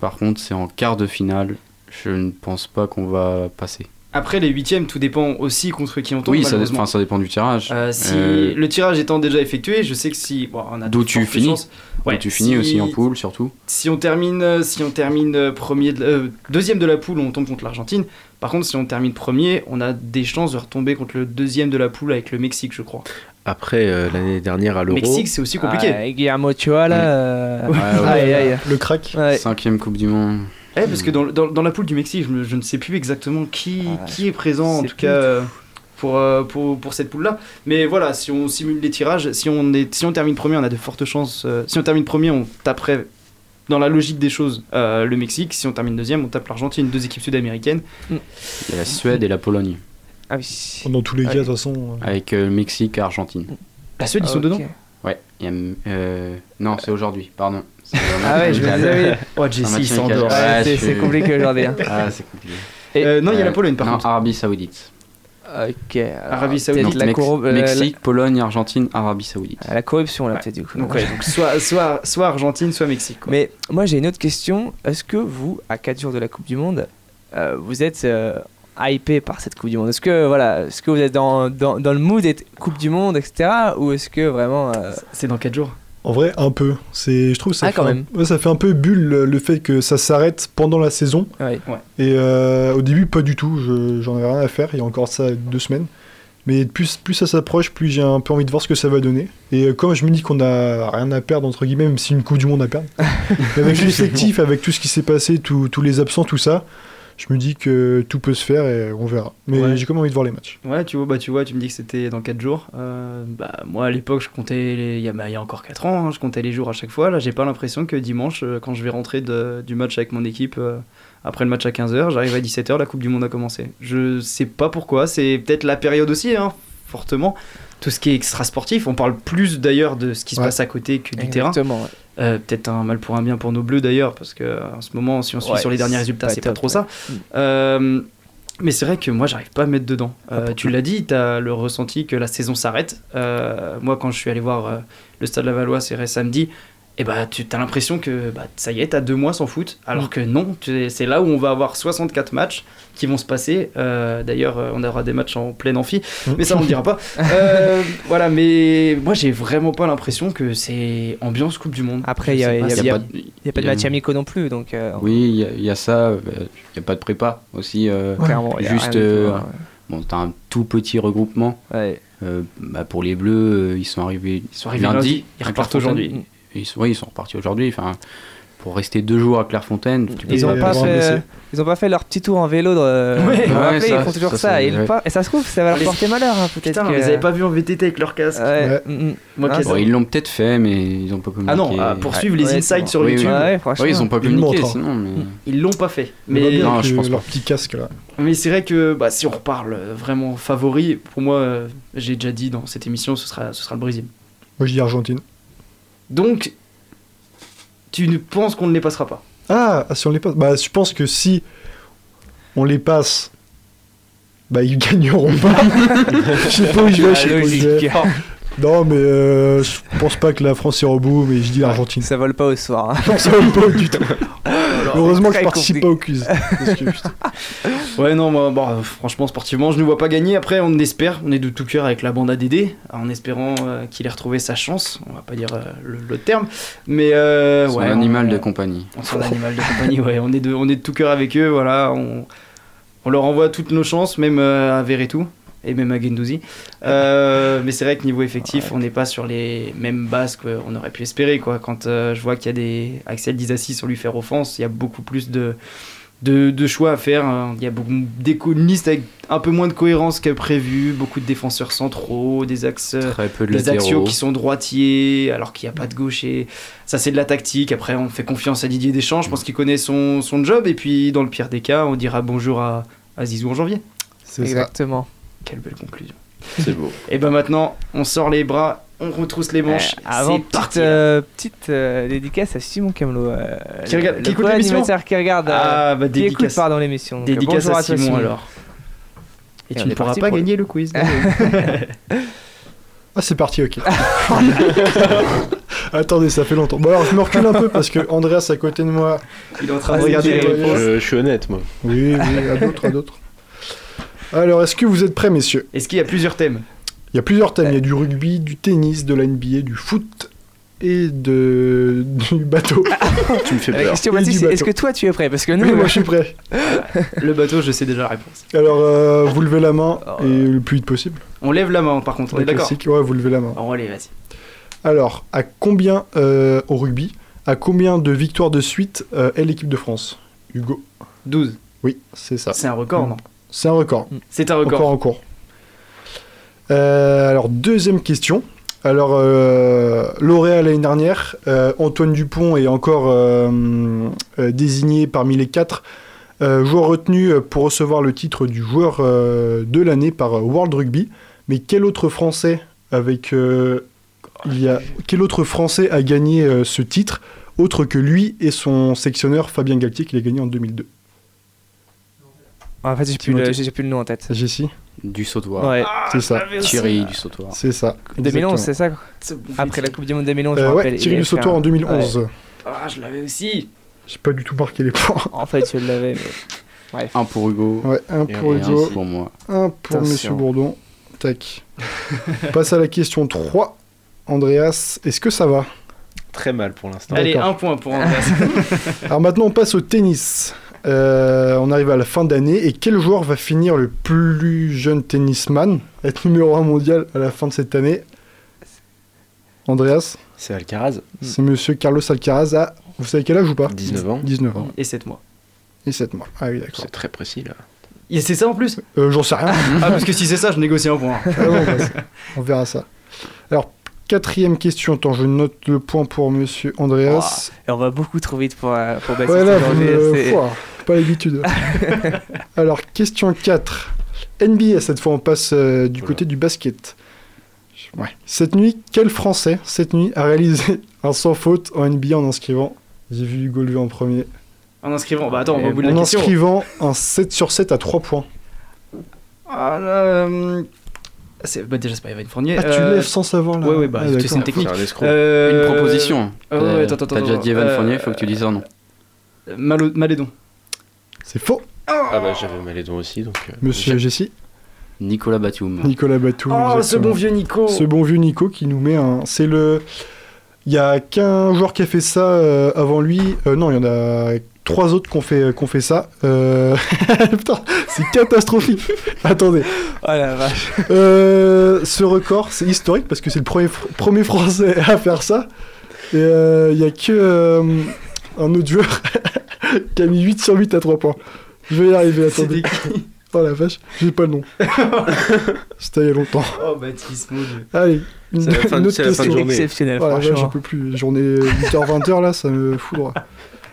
Par contre, c'est en quart de finale. Je ne pense pas qu'on va passer. Après les huitièmes, tout dépend aussi contre qui on tombe. oui, ça, enfin, ça dépend du tirage. Euh, si Euh, le tirage étant déjà effectué, je sais que si bon, on a D'où tu finis. Ouais, tu finis si- aussi en poule, surtout. Si on termine, euh, si on termine premier, de- euh, deuxième de la poule, on tombe contre l'Argentine. Par contre, si on termine premier, on a des chances de retomber contre le deuxième de la poule avec le Mexique, je crois. Après euh, l'année dernière à l'Euro. Mexique, c'est aussi compliqué. Ah, Guillermo Ochoa, là. Ouais. euh, Ouais, ouais. Aïe, aïe. Le crack. Ouais. Cinquième Coupe du Monde. Eh, parce que dans, dans, dans la poule du Mexique, je, ne sais plus exactement qui, Ah, qui est présent, en tout cas. euh, pour, euh, pour, pour cette poule-là. Mais voilà, si on simule les tirages, si on, est, si on termine premier, on a de fortes chances. euh, si on termine premier, on taperait, dans la logique des choses, euh, le Mexique. Si on termine deuxième, on tape l'Argentine, deux équipes sud-américaines. Il y a la Suède et la Pologne. Ah oui. Dans tous les cas, de toute façon. euh, Avec euh, Mexique et Argentine. La Suède, ils sont dedans? Ouais. il y a, euh, non, c'est aujourd'hui, pardon. Ah ouais, je me disais, oui. (laughs) Oh, Jesse, il s'endort. Ouais, c'est- je- c'est compliqué aujourd'hui, hein. (laughs) Ah, c'est compliqué. Euh, non, il y a la Euh, Pologne par non, contre. Arabie Saoudite. Ok. alors, Arabie Saoudite. La Mex- euh, Mexique, Pologne, Argentine, Arabie Saoudite. la, la corruption, là, peut-être, du coup. Donc, ouais, donc soit, soit, soit Argentine, soit Mexique. quoi. Mais moi, j'ai une autre question. Est-ce que vous, à 4 jours de la Coupe du Monde, euh, vous êtes euh, hypé par cette Coupe du Monde? Est-ce que, voilà, est-ce que vous êtes dans, dans, dans le mood d'être Coupe du Monde, etc. Ou est-ce que vraiment. euh, C'est dans 4 jours. En vrai, un peu. C'est, je trouve que ça, Ah, fait quand un- même. ouais, ça fait un peu bulle le, fait que ça s'arrête pendant la saison. ouais. Et euh, au début, pas du tout. Je- j'en avais rien à faire. Il y a encore ça deux semaines. Mais plus, plus ça s'approche, plus j'ai un peu envie de voir ce que ça va donner. Et euh, comme je me dis qu'on a rien à perdre, entre guillemets, même si une Coupe du Monde à perdre, (laughs) avec l'effectif, avec tout ce qui s'est passé, tous les absents, tout ça, je me dis que tout peut se faire et on verra. Mais Ouais. j'ai quand même envie de voir les matchs. Ouais, tu vois, bah, tu vois, tu me dis que c'était dans 4 jours. Euh, bah, moi, à l'époque, je comptais, les- il y, a, bah, il y a encore 4 ans, hein, je comptais les jours à chaque fois. Là, j'ai pas l'impression que dimanche, euh, quand je vais rentrer de- du match avec mon équipe, euh, après le match à 15h, j'arrive à 17h, la Coupe du Monde a commencé. Je sais pas pourquoi, c'est peut-être la période aussi, hein, fortement. Tout ce qui est extra sportif, on parle plus d'ailleurs de ce qui se Ouais. passe à côté que du terrain. Exactement. ouais. Euh, peut-être un mal pour un bien pour nos bleus d'ailleurs, parce que euh, en ce moment, si on suit Ouais, sur les derniers résultats, c'est pas trop ça. Mm. Euh, mais c'est vrai que moi, j'arrive pas à me mettre dedans. Ah, Euh, tu l'as dit, tu as le ressenti que la saison s'arrête. Moi, quand je suis allé voir le Stade Lavallois, c'est samedi, et bah, tu as l'impression que bah, ça y est, tu as deux mois sans foot, alors que non, c'est là où on va avoir 64 matchs qui vont se passer. Euh, D'ailleurs, euh, on aura des matchs en plein amphi, mais ça, on ne dira pas. (laughs) Euh, voilà, mais moi, j'ai vraiment pas l'impression que c'est ambiance Coupe du Monde. Après, il y a, pas a- a- de- match amicaux non plus, donc. euh, Oui, il y a- il y, a ça. Il n'y a pas de prépa aussi. euh, Clairement, juste, euh, bon, t'as un tout petit regroupement. Ouais. Euh, bah, pour les Bleus, euh, ils sont arrivés, Ils sont arrivés lundi, ils repartent aujourd'hui. Ils sont, oui, ils sont repartis aujourd'hui. Enfin, pour rester deux jours à Clairefontaine, tu peux Ils ont, Et pas fait, ils ont pas fait leur petit tour en vélo. De, Ouais. vous vous Ouais, rappelez, ça, ils font toujours ça, ça. ça, et, le ouais. pas- et ça se trouve, ça va leur porter malheur. hein, peut-être que- vous avez pas vu en VTT avec leur casque Ouais. Ouais. mm, mm. Moi, Ah, qu'est-ce- Bon, ils l'ont peut-être fait, mais ils n'ont pas communiqué. Ah non, à poursuivre les Ouais, insights sur YouTube. oui. Ouais, ils n'ont pas Ils communiqué, sinon. Mais... Ils l'ont pas fait. Mais, non, je pense leur petit casque là. mais c'est vrai que bah, si on reparle euh, vraiment favori, pour moi, euh, j'ai déjà dit dans cette émission, ce sera, ce sera le Brésil. Moi je dis Argentine. Donc, tu ne penses qu'on ne les passera pas Ah, si on les passe. Bah, je pense que si on les passe, bah ils (laughs) gagneront pas. je sais pas où je vais, je sais pas où je vais. Non, mais euh, je pense pas que la France ira au bout, mais je dis l'Argentine. Ça vole pas au soir. hein. Non, (laughs) ça va pas du tout. Heureusement que je participe pas au quiz. Parce que, putain, (laughs) Ouais, non, bon, euh, franchement, sportivement, je ne vois pas gagner. Après, on espère, on est de tout cœur avec la bande ADD, en espérant euh, qu'il ait retrouvé sa chance. On va pas dire euh, le, le terme, mais euh, Son ouais, animal on- de compagnie. On son animal de compagnie, ouais. On est de, on est de tout cœur avec eux, voilà. On, on leur envoie toutes nos chances, même euh, à Verretou et même à Gendouzi. Euh, mais c'est vrai que niveau effectif, on n'est pas sur les mêmes bases qu'on aurait pu espérer, quoi. Quand euh, je vois qu'il y a des Axel Disassi sur lui faire offense, il y a beaucoup plus de, de, de choix à faire. hein. Il y a beaucoup des une liste avec un peu moins de cohérence que prévu, beaucoup de défenseurs centraux, des axes Très peu de des qui sont droitiers alors qu'il n'y a pas de gaucher. Ça, c'est de la tactique. Après, on fait confiance à Didier Deschamps. Je pense qu'il connaît son, son job. Et puis, dans le pire des cas, on dira bonjour à, à Zizou en janvier. c'est ça. Exactement. Quelle belle conclusion. C'est beau. Et ben maintenant, on sort les bras, on retrousse les manches. Euh, avant, c'est petite, parti. euh, petite euh, dédicace à Simon Camelot. euh, Qui regarde- le qui écoute l'émission qui regarde. euh, Ah, bah, qui écoute, pardon, l'émission. Donc, euh, Dédicace bonjour à Simon alors. Et, Et tu on ne est pourras parti pas pour gagner le quiz. (laughs) Ah, c'est parti, ok. (laughs) Attendez, ça fait longtemps. Bon, alors je me recule un peu parce que Andreas à côté de moi. Il est en train Ah, de regarder les réponses. Je, je suis honnête, moi. Oui, oui, à d'autres, à d'autres. Alors, est-ce que vous êtes prêts, messieurs? Est-ce qu'il y a plusieurs thèmes? Il y a plusieurs thèmes. Il y a du rugby, du tennis, de la NBA, du foot et de... (laughs) du bateau. (laughs) Tu me fais La peur. est-ce que toi tu es prêt? Parce que nous. Oui, moi je suis prêt. (laughs) Le bateau, je sais déjà la réponse. Alors, euh, vous levez la main Oh, et le plus vite possible. On lève la main par contre, on est d'accord. Ouais, vous levez la main. Allez, vas-y. Alors, à combien euh, au rugby À combien de victoires de suite euh, est l'équipe de France? Hugo 12. Oui, c'est ça. C'est un record, non? C'est un record. C'est un record. Encore en cours. Euh, alors, deuxième question. Alors, euh, lauréat l'année dernière, euh, Antoine Dupont est encore euh, euh, désigné parmi les quatre euh, joueurs retenus pour recevoir le titre du joueur euh, de l'année par World Rugby. Mais quel autre Français avec euh, il y a quel autre Français a gagné euh, ce titre autre que lui et son sectionneur Fabien Galtier qui l'a gagné en 2002 En fait, j'ai plus, plus le nom en tête. Jessie Du sautoir. Ouais. c'est ça. Thierry du sautoir. C'est ça. 2011, c'est ça Après la Coupe du Monde 2011, je Euh, ouais. Thierry du sautoir un- en 2011. Ouais. Ah, je l'avais aussi. J'ai pas du tout marqué les points. En fait, je l'avais, mais. Bref. Un pour Hugo. Ouais, un pour un Hugo. pour moi. Un pour Attention. Monsieur Bourdon. Tac. On passe à la question 3. Andreas, est-ce que ça va? Très mal pour l'instant. Allez, un point pour Andreas. (laughs) Alors maintenant, on passe au tennis. Euh, on arrive à la fin d'année. Et quel joueur va finir le plus jeune tennisman, être numéro 1 mondial à la fin de cette année? Andreas? C'est Alcaraz. C'est monsieur Carlos Alcaraz à. Vous savez quel âge ou pas? 19 ans. 19 ans. Et 7 mois. Et 7 mois. Ah oui, d'accord. C'est très précis là. Et c'est ça en plus? Euh, J'en sais rien. Ah, parce que si c'est ça, je négocie un point. Ah bon, bah, on verra ça. Alors, quatrième question. Attends, je note le point pour monsieur Andreas. Et on va beaucoup trop vite pour, euh, pour Baptiste Ouais, là, euh, pas l'habitude. (laughs) Alors, question 4. NBA, cette fois, on passe euh, du côté du basket. Ouais. Cette nuit, quel Français, cette nuit, a réalisé un sans faute en NBA en inscrivant J'ai vu Hugo lever en premier. En inscrivant. Bah attends, on va au bout de En la question. inscrivant un 7 sur 7 à 3 points. Ah, là, euh, c'est- bah, déjà, c'est pas Evan Fournier. Ah, tu euh, lèves sans savoir là Ouais, ouais, bah, Ah, c'est une technique. Un. Euh, Une proposition. ah ouais, Euh, attends, attends, T'as déjà dit Evan euh, Fournier, faut que tu dises un nom. Malédon. C'est faux. Ah bah j'avais Malédon aussi donc. euh, Monsieur Jessie Nicolas Batum. Nicolas Batum. Oh, ce exactement. bon vieux Nico. Ce bon vieux Nico qui nous met un. C'est le. Il y a qu'un joueur qui a fait ça euh, avant lui. Euh, non, il y en a trois autres qui ont fait, qui ont fait ça. Euh, (laughs) Putain, c'est catastrophique. Attendez. Oh la vache. Euh, ce record, c'est historique parce que c'est le premier, fr- premier Français à faire ça. Et euh, il y a que euh, un autre joueur (laughs) qui a mis 8 sur 8 à 3 points. Je vais y arriver, attendez. (laughs) Oh la vache, j'ai pas le nom. (laughs) C'était il y a longtemps. Oh, Baptiste, mon dieu. Allez, une, C'est la fin- une autre c'est la fin de question. journée. Exceptionnel, Oh la vache, j'en franchement. peux plus. Journée 8h-20h là, ça me fout droit.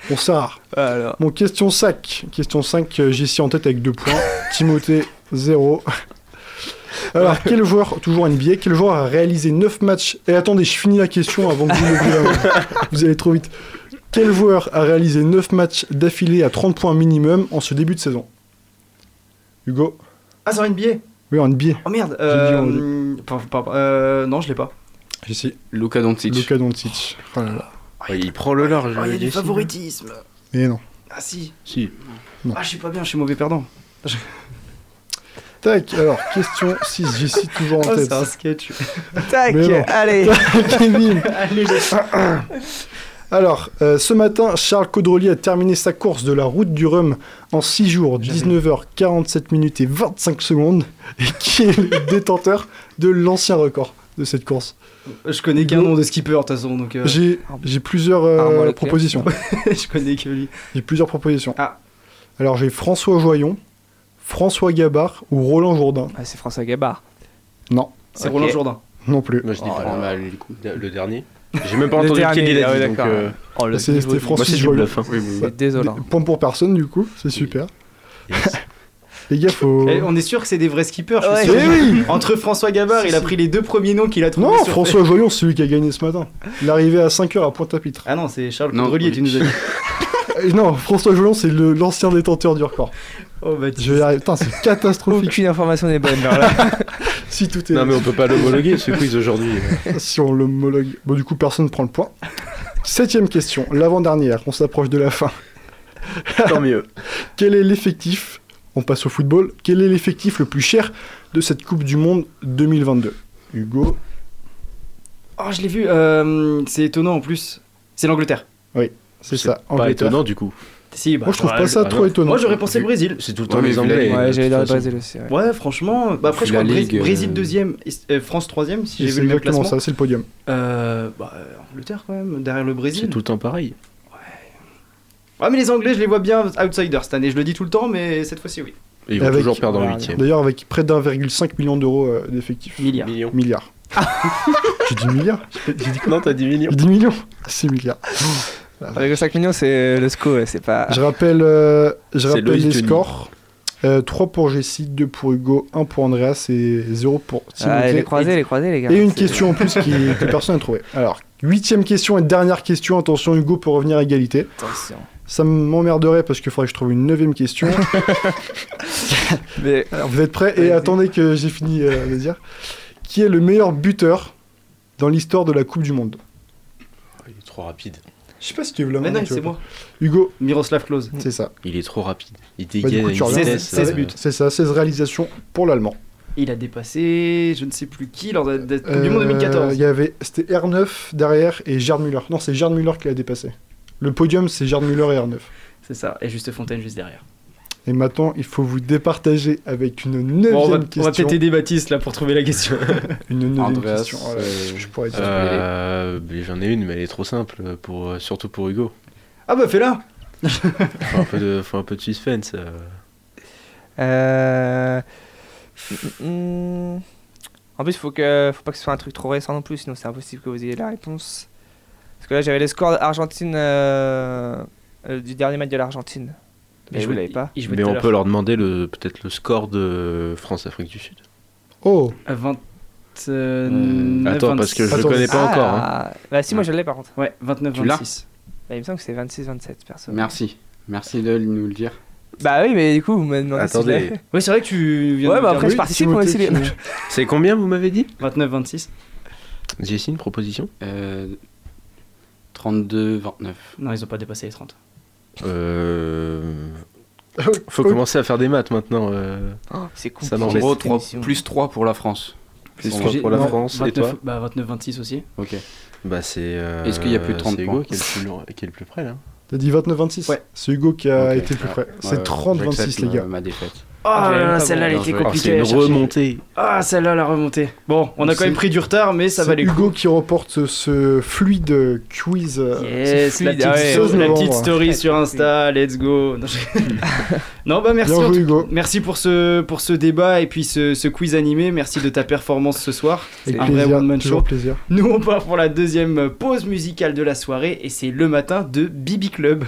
Bon, rare. Alors. Bon, question 5. Question 5, euh, j'ai ici en tête avec 2 points. Timothée, 0. Alors, quel joueur, toujours NBA, quel joueur a réalisé 9 matchs? Et attendez, je finis la question avant que vous main. Vous allez trop vite. Quel joueur a réalisé 9 matchs d'affilée à 30 points minimum en ce début de saison? Hugo? Ah, c'est en NBA Oui, en NBA. Oh merde. Euh, pas- pas- euh, non, je l'ai pas. J'ai ici. Luka Doncic. Luka Doncic. Oh là là. Ouais, il prend le large. Oh, il y a du Jessie. favoritisme. Et non. Ah, si. Si. Non. Ah, je suis pas bien, je suis mauvais perdant. Tac, alors, question 6, j'ai ici toujours en (laughs) Oh, tête. c'est un sketch. Tac, Mais allez. (laughs) Kevin. Allez, le- (laughs) Alors, euh, ce matin, Charles Caudrelier a terminé sa course de la route du Rhum en 6 jours, 19h47 minutes et 25 secondes, (laughs) et qui est le détenteur de l'ancien record de cette course. Je connais qu'un nom de skipper, de toute façon, donc. euh, J'ai j'ai plusieurs euh, propositions. (laughs) je connais que lui. J'ai plusieurs propositions. Ah. Alors, j'ai François Joyon, François Gabard ou Roland Jourdain. Ah, c'est François Gabard. Non, C'est. Roland Jourdain. non plus. Moi je dis Oh, le dernier. J'ai même pas entendu lequel il ah ouais, dit euh, Oh, le C'est- niveau C'était Francis Moi c'est du Joyon. bluff. hein. Oui, oui, oui. C'est désolant. Des- Point pour personne, du coup, c'est super. (laughs) Les gars, faut. Eh, on est sûr que c'est des vrais skippers. je suis Ouais. sûr. Eh oui (laughs) Entre François Gabard, il a pris les deux premiers noms qu'il a trouvés. Non, sur- François Joyon, c'est celui qui a gagné ce matin. Il est arrivé à 5h à Pointe-à-Pitre. Ah non, c'est Charles oui. tu nous as dit. (laughs) Euh, Non, François Joyon, c'est le- l'ancien détenteur du record. Oh, bah, Je vais y arriver. Putain, c'est catastrophique. Aucune information n'est bonne, alors (laughs) là. si tout est. Non mais on peut pas l'homologuer ce quiz aujourd'hui. (laughs) si on l'homologue. Bon, du coup, personne ne prend le point. Septième question, l'avant-dernière. On s'approche de la fin. (laughs) Tant mieux. Quel est l'effectif On passe au football. Quel est l'effectif le plus cher de cette Coupe du Monde 2022 Hugo? Oh, je l'ai vu. euh, c'est étonnant en plus. C'est l'Angleterre. C'est ça. Pas Angleterre. étonnant du coup. Si, bah, Moi, je trouve Ouais, pas ça ah trop étonnant. Moi, j'aurais pensé le Brésil. C'est tout le temps Ouais, les Anglais. Ouais, j'allais le. Brésil aussi. ouais. Ouais, franchement. Bah, après, je crois Ligue, euh, Brésil deuxième, et- euh, France troisième, si j'ai C'est vu le même classement. ça, c'est le podium. Euh, bah, euh, Angleterre quand même, derrière le C'est Brésil. tout le temps pareil. Ouais, mais les Anglais, je les vois bien outsiders cette année. Je le dis tout le temps, mais cette fois-ci, oui. Et ils vont Avec- toujours perdre en huitième. D'ailleurs, avec près d'1,5 million d'euros euh, d'effectifs. Milliards. Millions. Milliards. (laughs) J'ai dit milliards J'ai dit Non, t'as 10 millions. J'ai dit millions 6 milliards. Avec 5 millions, c'est le SCO, ouais, c'est pas. Je rappelle, euh, je rappelle les Denis. scores. Euh, 3 pour Jessie, 2 pour Hugo, 1 pour Andreas et 0 pour Ah, Timothée. les croisés, les croisés, les gars. Et une question en plus qui, (laughs) que personne n'a trouvé. Alors, huitième question et dernière question. Attention, Hugo pour revenir à égalité. Attention. Ça m'emmerderait parce qu'il faudrait que je trouve une neuvième question. (laughs) Mais Alors, vous êtes prêts? Et attendez que j'ai fini euh, de dire. Qui est le meilleur buteur dans l'histoire de la Coupe du Monde? Il est trop rapide. Je sais pas si tu veux la Mais main. non, tu c'est moi. Hugo, Miroslav Klose. c'est ça. Il est trop rapide. Il Bah, dégaine regardes. vitesse. 16 euh, buts. C'est ça, 16 réalisations pour l'Allemand. Il a dépassé je ne sais plus qui lors de la Coupe du Euh, Monde 2014. Il y avait, c'était R9 derrière et Gerd Müller. Non, c'est Gerd Müller qui l'a dépassé. Le podium, c'est Gerd Müller et R9. C'est ça. Et Juste Fontaine juste derrière. Et maintenant, il faut vous départager avec une neuvième Bon, on va, on question. va peut-être aider Baptiste là pour trouver la question. (laughs) Une neuvième Andreas, question. Voilà, euh, je pourrais dire. euh, J'en ai une, mais elle est trop simple, pour, euh, surtout pour Hugo. ah bah fais-la Faut un peu de, faut un peu de suspense. euh. Euh... mm, En plus, faut que, faut pas que ce soit un truc trop récent non plus, sinon c'est impossible que vous ayez la réponse. Parce que là, j'avais les scores Argentine euh, euh, du dernier match de l'Argentine. Mais je l'avais pas. Il Mais on l'heure. peut leur demander le peut-être le score de France-Afrique du Sud. Oh, À 20. euh, Euh, Attends, parce que je le Attends, connais pas Ah, encore. hein. Bah si, moi je l'ai par contre. Ouais, 29 Tu l'as 26. Bah, il me semble que c'est 26-27 perso. Merci. Merci de nous le dire. Bah oui, mais du coup, vous m'avez demandé si je Attendez. Oui, c'est vrai que tu viens Ouais, de bah après, oui, je participe moi aussi. C'est combien vous m'avez dit? 29 26. Jessie, une proposition? Euh, 32, 29. Non, ils ont pas dépassé les 30. Euh... (laughs) Faut commencer à faire des maths maintenant. euh. Oh, c'est cool. Ça En m'embête. gros, cette 3, émission. plus 3 pour la France. Plus trois j'ai- pour la non, France et 29, toi Bah 29 26 aussi. Ok. Bah c'est. euh, Est-ce qu'il y a plus de 30 c'est Hugo points qui est, le plus, loin- qui est le plus près là. T'as dit 29-26 Ouais. C'est Hugo qui a Ok. été le plus près. Ouais, c'est ouais, 30-26, j'accepte les ma- gars. Ma défaite. Ah, même pas celle-là, elle bon. était compliquée. c'est une à chercher. remontée. Ah, celle-là, la remontée. Bon, on a quand C'est- même pris du retard, mais ça C'est valait le coup. Hugo qui remporte ce, fluide quiz. euh, Yes, c'est la petite, ah ouais. so- la 16 petite novembre. story sur Insta, let's go. Non, je- (laughs) non, bah merci. Joué, Hugo. Merci pour ce, pour ce débat et puis ce, ce quiz animé. Merci de ta performance ce soir. Avec un vrai one-man show. plaisir. Nous, on part pour la deuxième pause musicale de la soirée et c'est le matin de Bibi Club.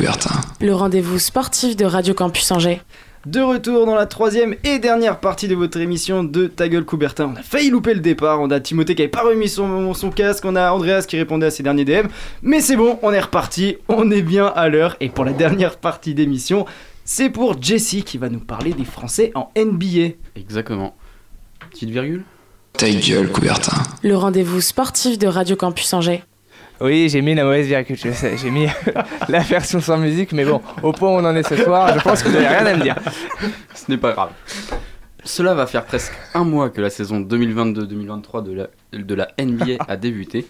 Coubertin. Le rendez-vous sportif de Radio Campus Angers. De retour dans la troisième et dernière partie de votre émission de Ta gueule Coubertin. On a failli louper le départ, on a Timothée qui avait pas remis son, son casque, on a Andreas qui répondait à ses derniers DM, mais c'est bon, on est reparti, on est bien à l'heure, et pour la dernière partie d'émission, c'est pour Jessie qui va nous parler des Français en NBA. Exactement. Petite virgule Ta gueule, Coubertin. Le rendez-vous sportif de Radio Campus Angers. Oui, j'ai mis la mauvaise virgule, je sais. J'ai mis (laughs) la version sans musique, mais bon, au point où on en est ce soir, je pense que vous n'avez rien à me dire. Ce n'est pas grave. Cela va faire presque un mois que la saison 2022-2023 de la, de la NBA a (laughs) débuté.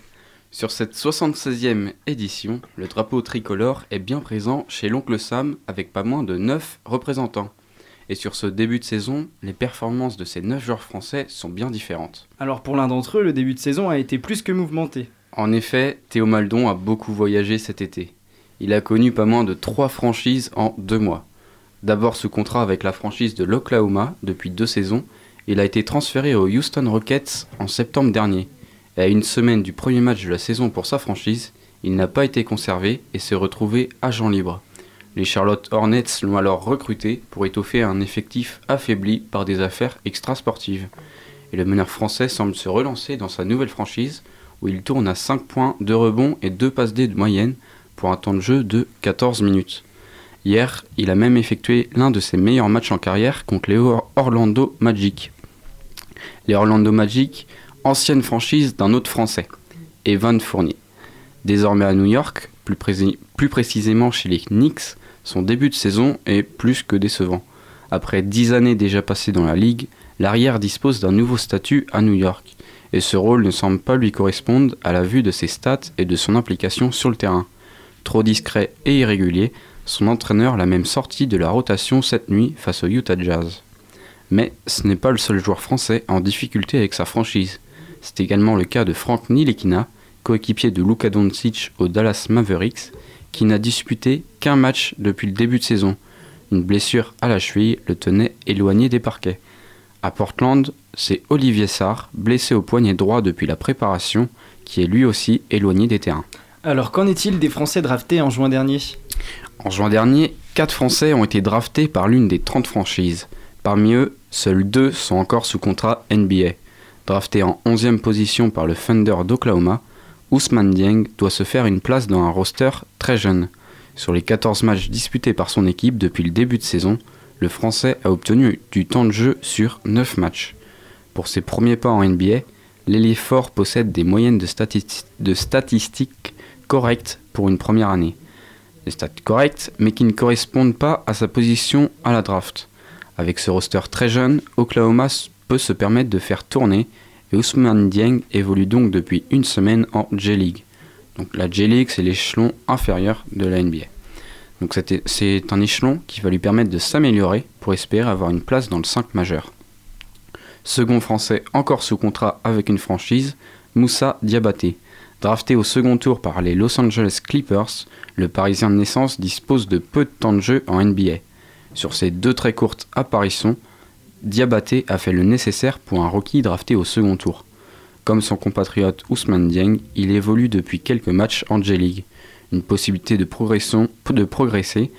Sur cette 76e édition, le drapeau tricolore est bien présent chez l'oncle Sam avec pas moins de 9 représentants. Et sur ce début de saison, les performances de ces 9 joueurs français sont bien différentes. Alors pour l'un d'entre eux, le début de saison a été plus que mouvementé. En effet, Théo Maldon a beaucoup voyagé cet été. Il a connu pas moins de 3 franchises en 2 mois. D'abord sous contrat avec la franchise de l'Oklahoma depuis deux saisons, il a été transféré aux Houston Rockets en septembre dernier. Et à une semaine du premier match de la saison pour sa franchise, il n'a pas été conservé et s'est retrouvé agent libre. Les Charlotte Hornets l'ont alors recruté pour étoffer un effectif affaibli par des affaires extrasportives. Et le meneur français semble se relancer dans sa nouvelle franchise où il tourne à 5 points, 2 rebonds et 2 passes D de moyenne pour un temps de jeu de 14 minutes. Hier, il a même effectué l'un de ses meilleurs matchs en carrière contre les Orlando Magic. Les Orlando Magic, ancienne franchise d'un autre Français, Evan Fournier. Désormais à New York, plus, plus précisément chez les Knicks, son début de saison est plus que décevant. Après 10 années déjà passées dans la ligue, l'arrière dispose d'un nouveau statut à New York, et ce rôle ne semble pas lui correspondre à la vue de ses stats et de son implication sur le terrain. Trop discret et irrégulier, son entraîneur l'a même sorti de la rotation cette nuit face au Utah Jazz. Mais ce n'est pas le seul joueur français en difficulté avec sa franchise. C'est également le cas de Frank Nilekina, coéquipier de Luka Doncic aux Dallas Mavericks, qui n'a disputé qu'un match depuis le début de saison. Une blessure à la cheville le tenait éloigné des parquets. À Portland, c'est Olivier Sarr, blessé au poignet droit depuis la préparation, qui est lui aussi éloigné des terrains. Alors qu'en est-il des Français draftés en juin dernier? En juin dernier, 4 Français ont été draftés par l'une des 30 franchises. Parmi eux, seuls deux sont encore sous contrat NBA. Drafté en 11e position par le Thunder d'Oklahoma, Ousmane Dieng doit se faire une place dans un roster très jeune. Sur les 14 matchs disputés par son équipe depuis le début de saison, le Français a obtenu du temps de jeu sur 9 matchs. Pour ses premiers pas en NBA, l'ailier fort possède des moyennes de, stati- de statistiques correctes pour une première année. Des stats correctes, mais qui ne correspondent pas à sa position à la draft. Avec ce roster très jeune, Oklahoma peut se permettre de faire tourner et Ousmane Dieng évolue donc depuis une semaine en J-League. Donc la J-League, c'est l'échelon inférieur de la NBA. Donc c'est un échelon qui va lui permettre de s'améliorer pour espérer avoir une place dans le 5 majeur. Second français encore sous contrat avec une franchise, Moussa Diabaté. Drafté au second tour par les Los Angeles Clippers, le Parisien de naissance dispose de peu de temps de jeu en NBA. Sur ses deux très courtes apparitions, Diabaté a fait le nécessaire pour un rookie drafté au second tour. Comme son compatriote Ousmane Dieng, il évolue depuis quelques matchs en J-League. Une possibilité de, progresser,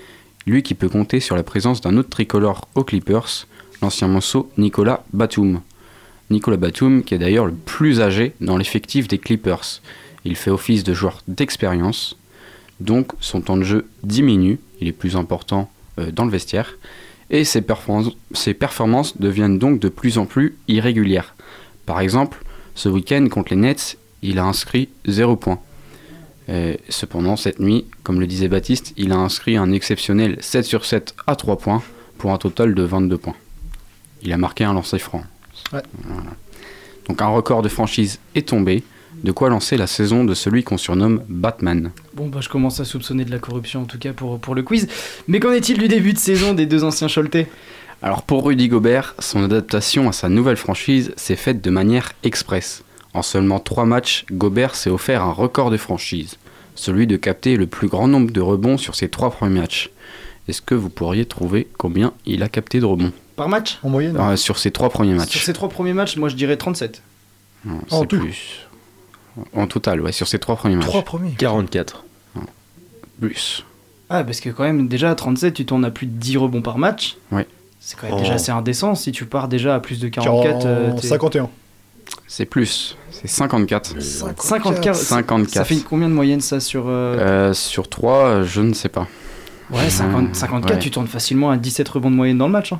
lui qui peut compter sur la présence d'un autre tricolore aux Clippers, l'ancien morceau Nicolas Batum. Nicolas Batum qui est d'ailleurs le plus âgé dans l'effectif des Clippers. Il fait office de joueur d'expérience, donc son temps de jeu diminue, il est plus important euh, dans le vestiaire, et ses, ses performances deviennent donc de plus en plus irrégulières. Par exemple, ce week-end contre les Nets, il a inscrit 0 points. Euh, cependant, cette nuit, comme le disait Baptiste, il a inscrit un exceptionnel 7 sur 7 à 3 points pour un total de 22 points. Il a marqué un lancer franc. Ouais. Voilà. Donc un record de franchise est tombé, de quoi lancer la saison de celui qu'on surnomme Batman. Bon, bah, je commence à soupçonner de la corruption en tout cas pour, pour le quiz. Mais qu'en est-il du début de saison des deux anciens Choletais Alors pour Rudy Gobert, son adaptation à sa nouvelle franchise s'est faite de manière express. En seulement 3 matchs, Gobert s'est offert un record de franchise, celui de capter le plus grand nombre de rebonds sur ses 3 premiers matchs. Est-ce que vous pourriez trouver combien il a capté de rebonds Par match En moyenne Euh, Sur ses 3 premiers matchs. Sur ces trois premiers matchs, moi je dirais 37. Non, En tout. plus. En total, ouais, sur ses 3 premiers matchs. Trois premiers. 44. Plus. Ah, parce que quand même, déjà à 37, tu tournes à plus de 10 rebonds par match. Ouais. C'est quand même Oh. déjà assez indécent. Si tu pars déjà à plus de 44. euh, t'es- 51. C'est plus, c'est 54. 54. 54. Ça fait combien de moyenne ça sur. euh, Euh, sur 3, je ne sais pas. Ouais, 50 Euh, 54, ouais. tu tournes facilement à 17 rebonds de moyenne dans le match. hein.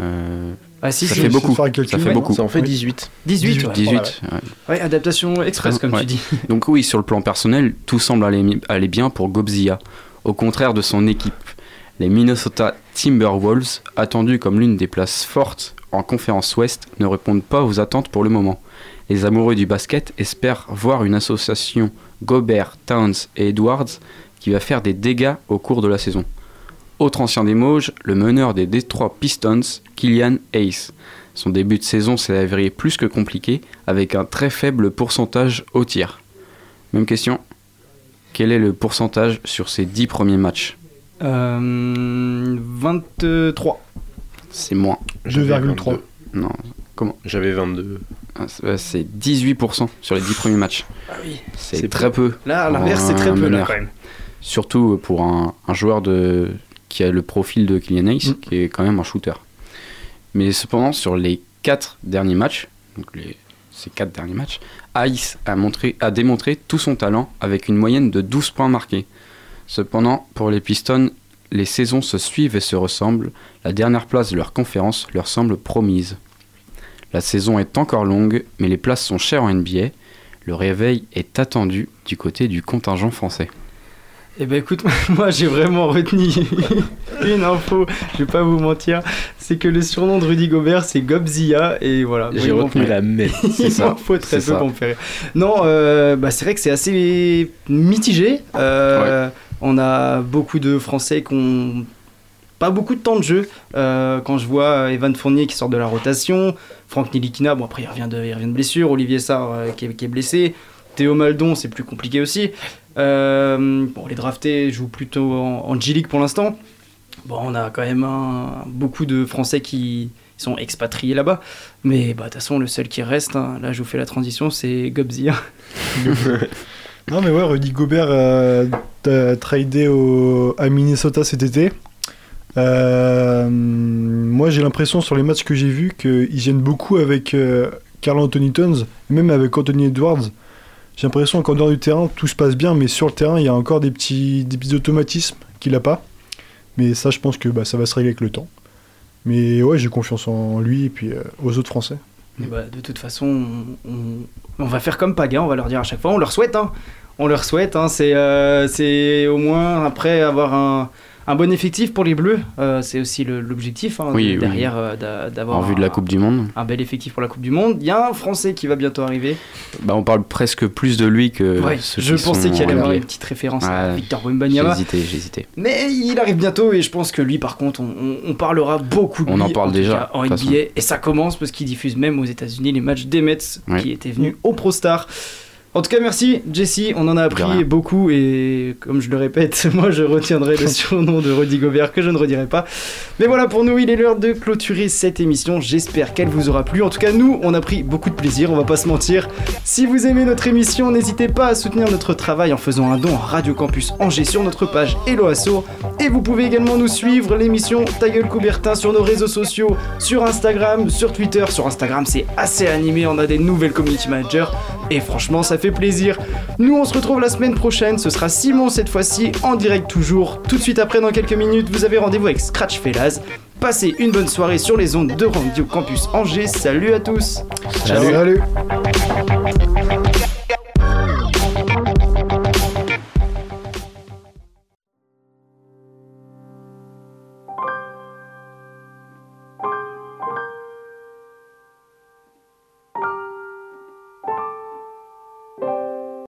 Euh, Ah, si, ça si, fait beaucoup. Ça fait Ouais, beaucoup. Ça en fait Oui. 18. 18, ouais. 18. Ouais, ouais. Ouais, adaptation express, comme Ouais. tu dis. Donc oui, sur le plan personnel, tout semble aller, aller bien pour Gobzia, au contraire de son équipe. Les Minnesota Timberwolves, attendus comme l'une des places fortes en conférence Ouest, ne répondent pas aux attentes pour le moment. Les amoureux du basket espèrent voir une association Gobert, Towns et Edwards qui va faire des dégâts au cours de la saison. Autre ancien des le meneur des Detroit Pistons, Killian Hayes. Son début de saison s'est avéré plus que compliqué, avec un très faible pourcentage au tir. Même question. Quel est le pourcentage sur ces 10 premiers matchs? Euh, 23. C'est moins. 2,3. Non. Comment J'avais 22. Ah, c'est- ouais, C'est 18% sur les 10 premiers matchs. Ah oui. C'est très peu. Là, à l'inverse, c'est très peu, là, quand même. Surtout pour un, un joueur de, qui a le profil de Kylian Hayes, Mm. qui est quand même un shooter. Mais cependant, sur les 4 derniers matchs, donc les, ces 4 derniers matchs, Hayes a, montré, a démontré tout son talent avec une moyenne de 12 points marqués. Cependant, pour les Pistons, les saisons se suivent et se ressemblent. La dernière place de leur conférence leur semble promise. La saison est encore longue, mais les places sont chères en NBA. Le réveil est attendu du côté du contingent français. Eh ben écoute, (laughs) moi j'ai vraiment retenu (laughs) une info, je vais pas vous mentir, c'est que le surnom de Rudy Gobert c'est Gobzilla et voilà. J'ai retenu la (laughs) même. C'est Il m'en faut très C'est peu rire. Non, euh, bah, c'est vrai que c'est assez mitigé. Euh, On a beaucoup de Français qui ont pas beaucoup de temps de jeu. Euh, quand je vois Evan Fournier qui sort de la rotation, Franck Nilikina, bon après il revient de, il revient de blessure, Olivier Sarr euh, qui, est, blessé, Théo Maldon c'est plus compliqué aussi. Euh, bon, les draftés jouent plutôt en, en G-League pour l'instant. Bon, on a quand même beaucoup de Français qui sont expatriés là-bas. Mais bah, de toute façon, le seul qui reste, hein, là je vous fais la transition, c'est Gobzia. (laughs) Non mais ouais, Rudy Gobert euh, t'a tradé au, à Minnesota cet été. Euh, moi j'ai l'impression sur les matchs que j'ai vus qu'ils gênent beaucoup avec euh, Carl Anthony Towns, même avec Anthony Edwards. J'ai l'impression qu'en dehors du terrain tout se passe bien, mais sur le terrain il y a encore des petits, des automatismes qu'il a pas. Mais ça je pense que bah, ça va se régler avec le temps. Mais ouais j'ai confiance en lui et puis euh, aux autres Français. Bah, de toute façon, on, va faire comme Paga, on va leur dire à chaque fois, on leur souhaite, hein. on leur souhaite, hein. c'est euh, c'est au moins après avoir un, un bon effectif pour les Bleus, euh, c'est aussi l'objectif hein, Oui, de- oui. derrière euh, d'a- d'avoir En vue de la Coupe du Monde. un bel effectif pour la Coupe du Monde. Il y a un Français qui va bientôt arriver. Bah, on parle presque plus de lui que Ouais, ceux je qui pensais qu'il allait avoir une petite référence à Victor J'ai Wembanyama. hésité, j'ai hésité. Mais il arrive bientôt et je pense que lui, par contre, on, on- on parlera beaucoup de On lui, en parle déjà, en NBA. Et ça commence parce qu'il diffuse même aux États-Unis les matchs des Mets Ouais. qui étaient venus au Pro Star. En tout cas, merci Jesse, on en a appris beaucoup et comme je le répète, (laughs) moi je retiendrai le (laughs) surnom de Rudy Gobert que je ne redirai pas. Mais voilà, pour nous, il est l'heure de clôturer cette émission. J'espère qu'elle vous aura plu. En tout cas, nous, on a pris beaucoup de plaisir, on va pas se mentir. Si vous aimez notre émission, n'hésitez pas à soutenir notre travail en faisant un don à Radio Campus Angers sur notre page Hello Asso. Et vous pouvez également nous suivre l'émission Ta gueule Coubertin sur nos réseaux sociaux, sur Instagram, sur Twitter. Sur Instagram, c'est assez animé, on a des nouvelles community managers. Et franchement, ça fait plaisir. Nous, on se retrouve la semaine prochaine. Ce sera Simon cette fois-ci, en direct toujours. Tout de suite après, dans quelques minutes, vous avez rendez-vous avec Scratch Fellas. Passez une bonne soirée sur les ondes de Radio Campus Angers. Salut à tous. Salut.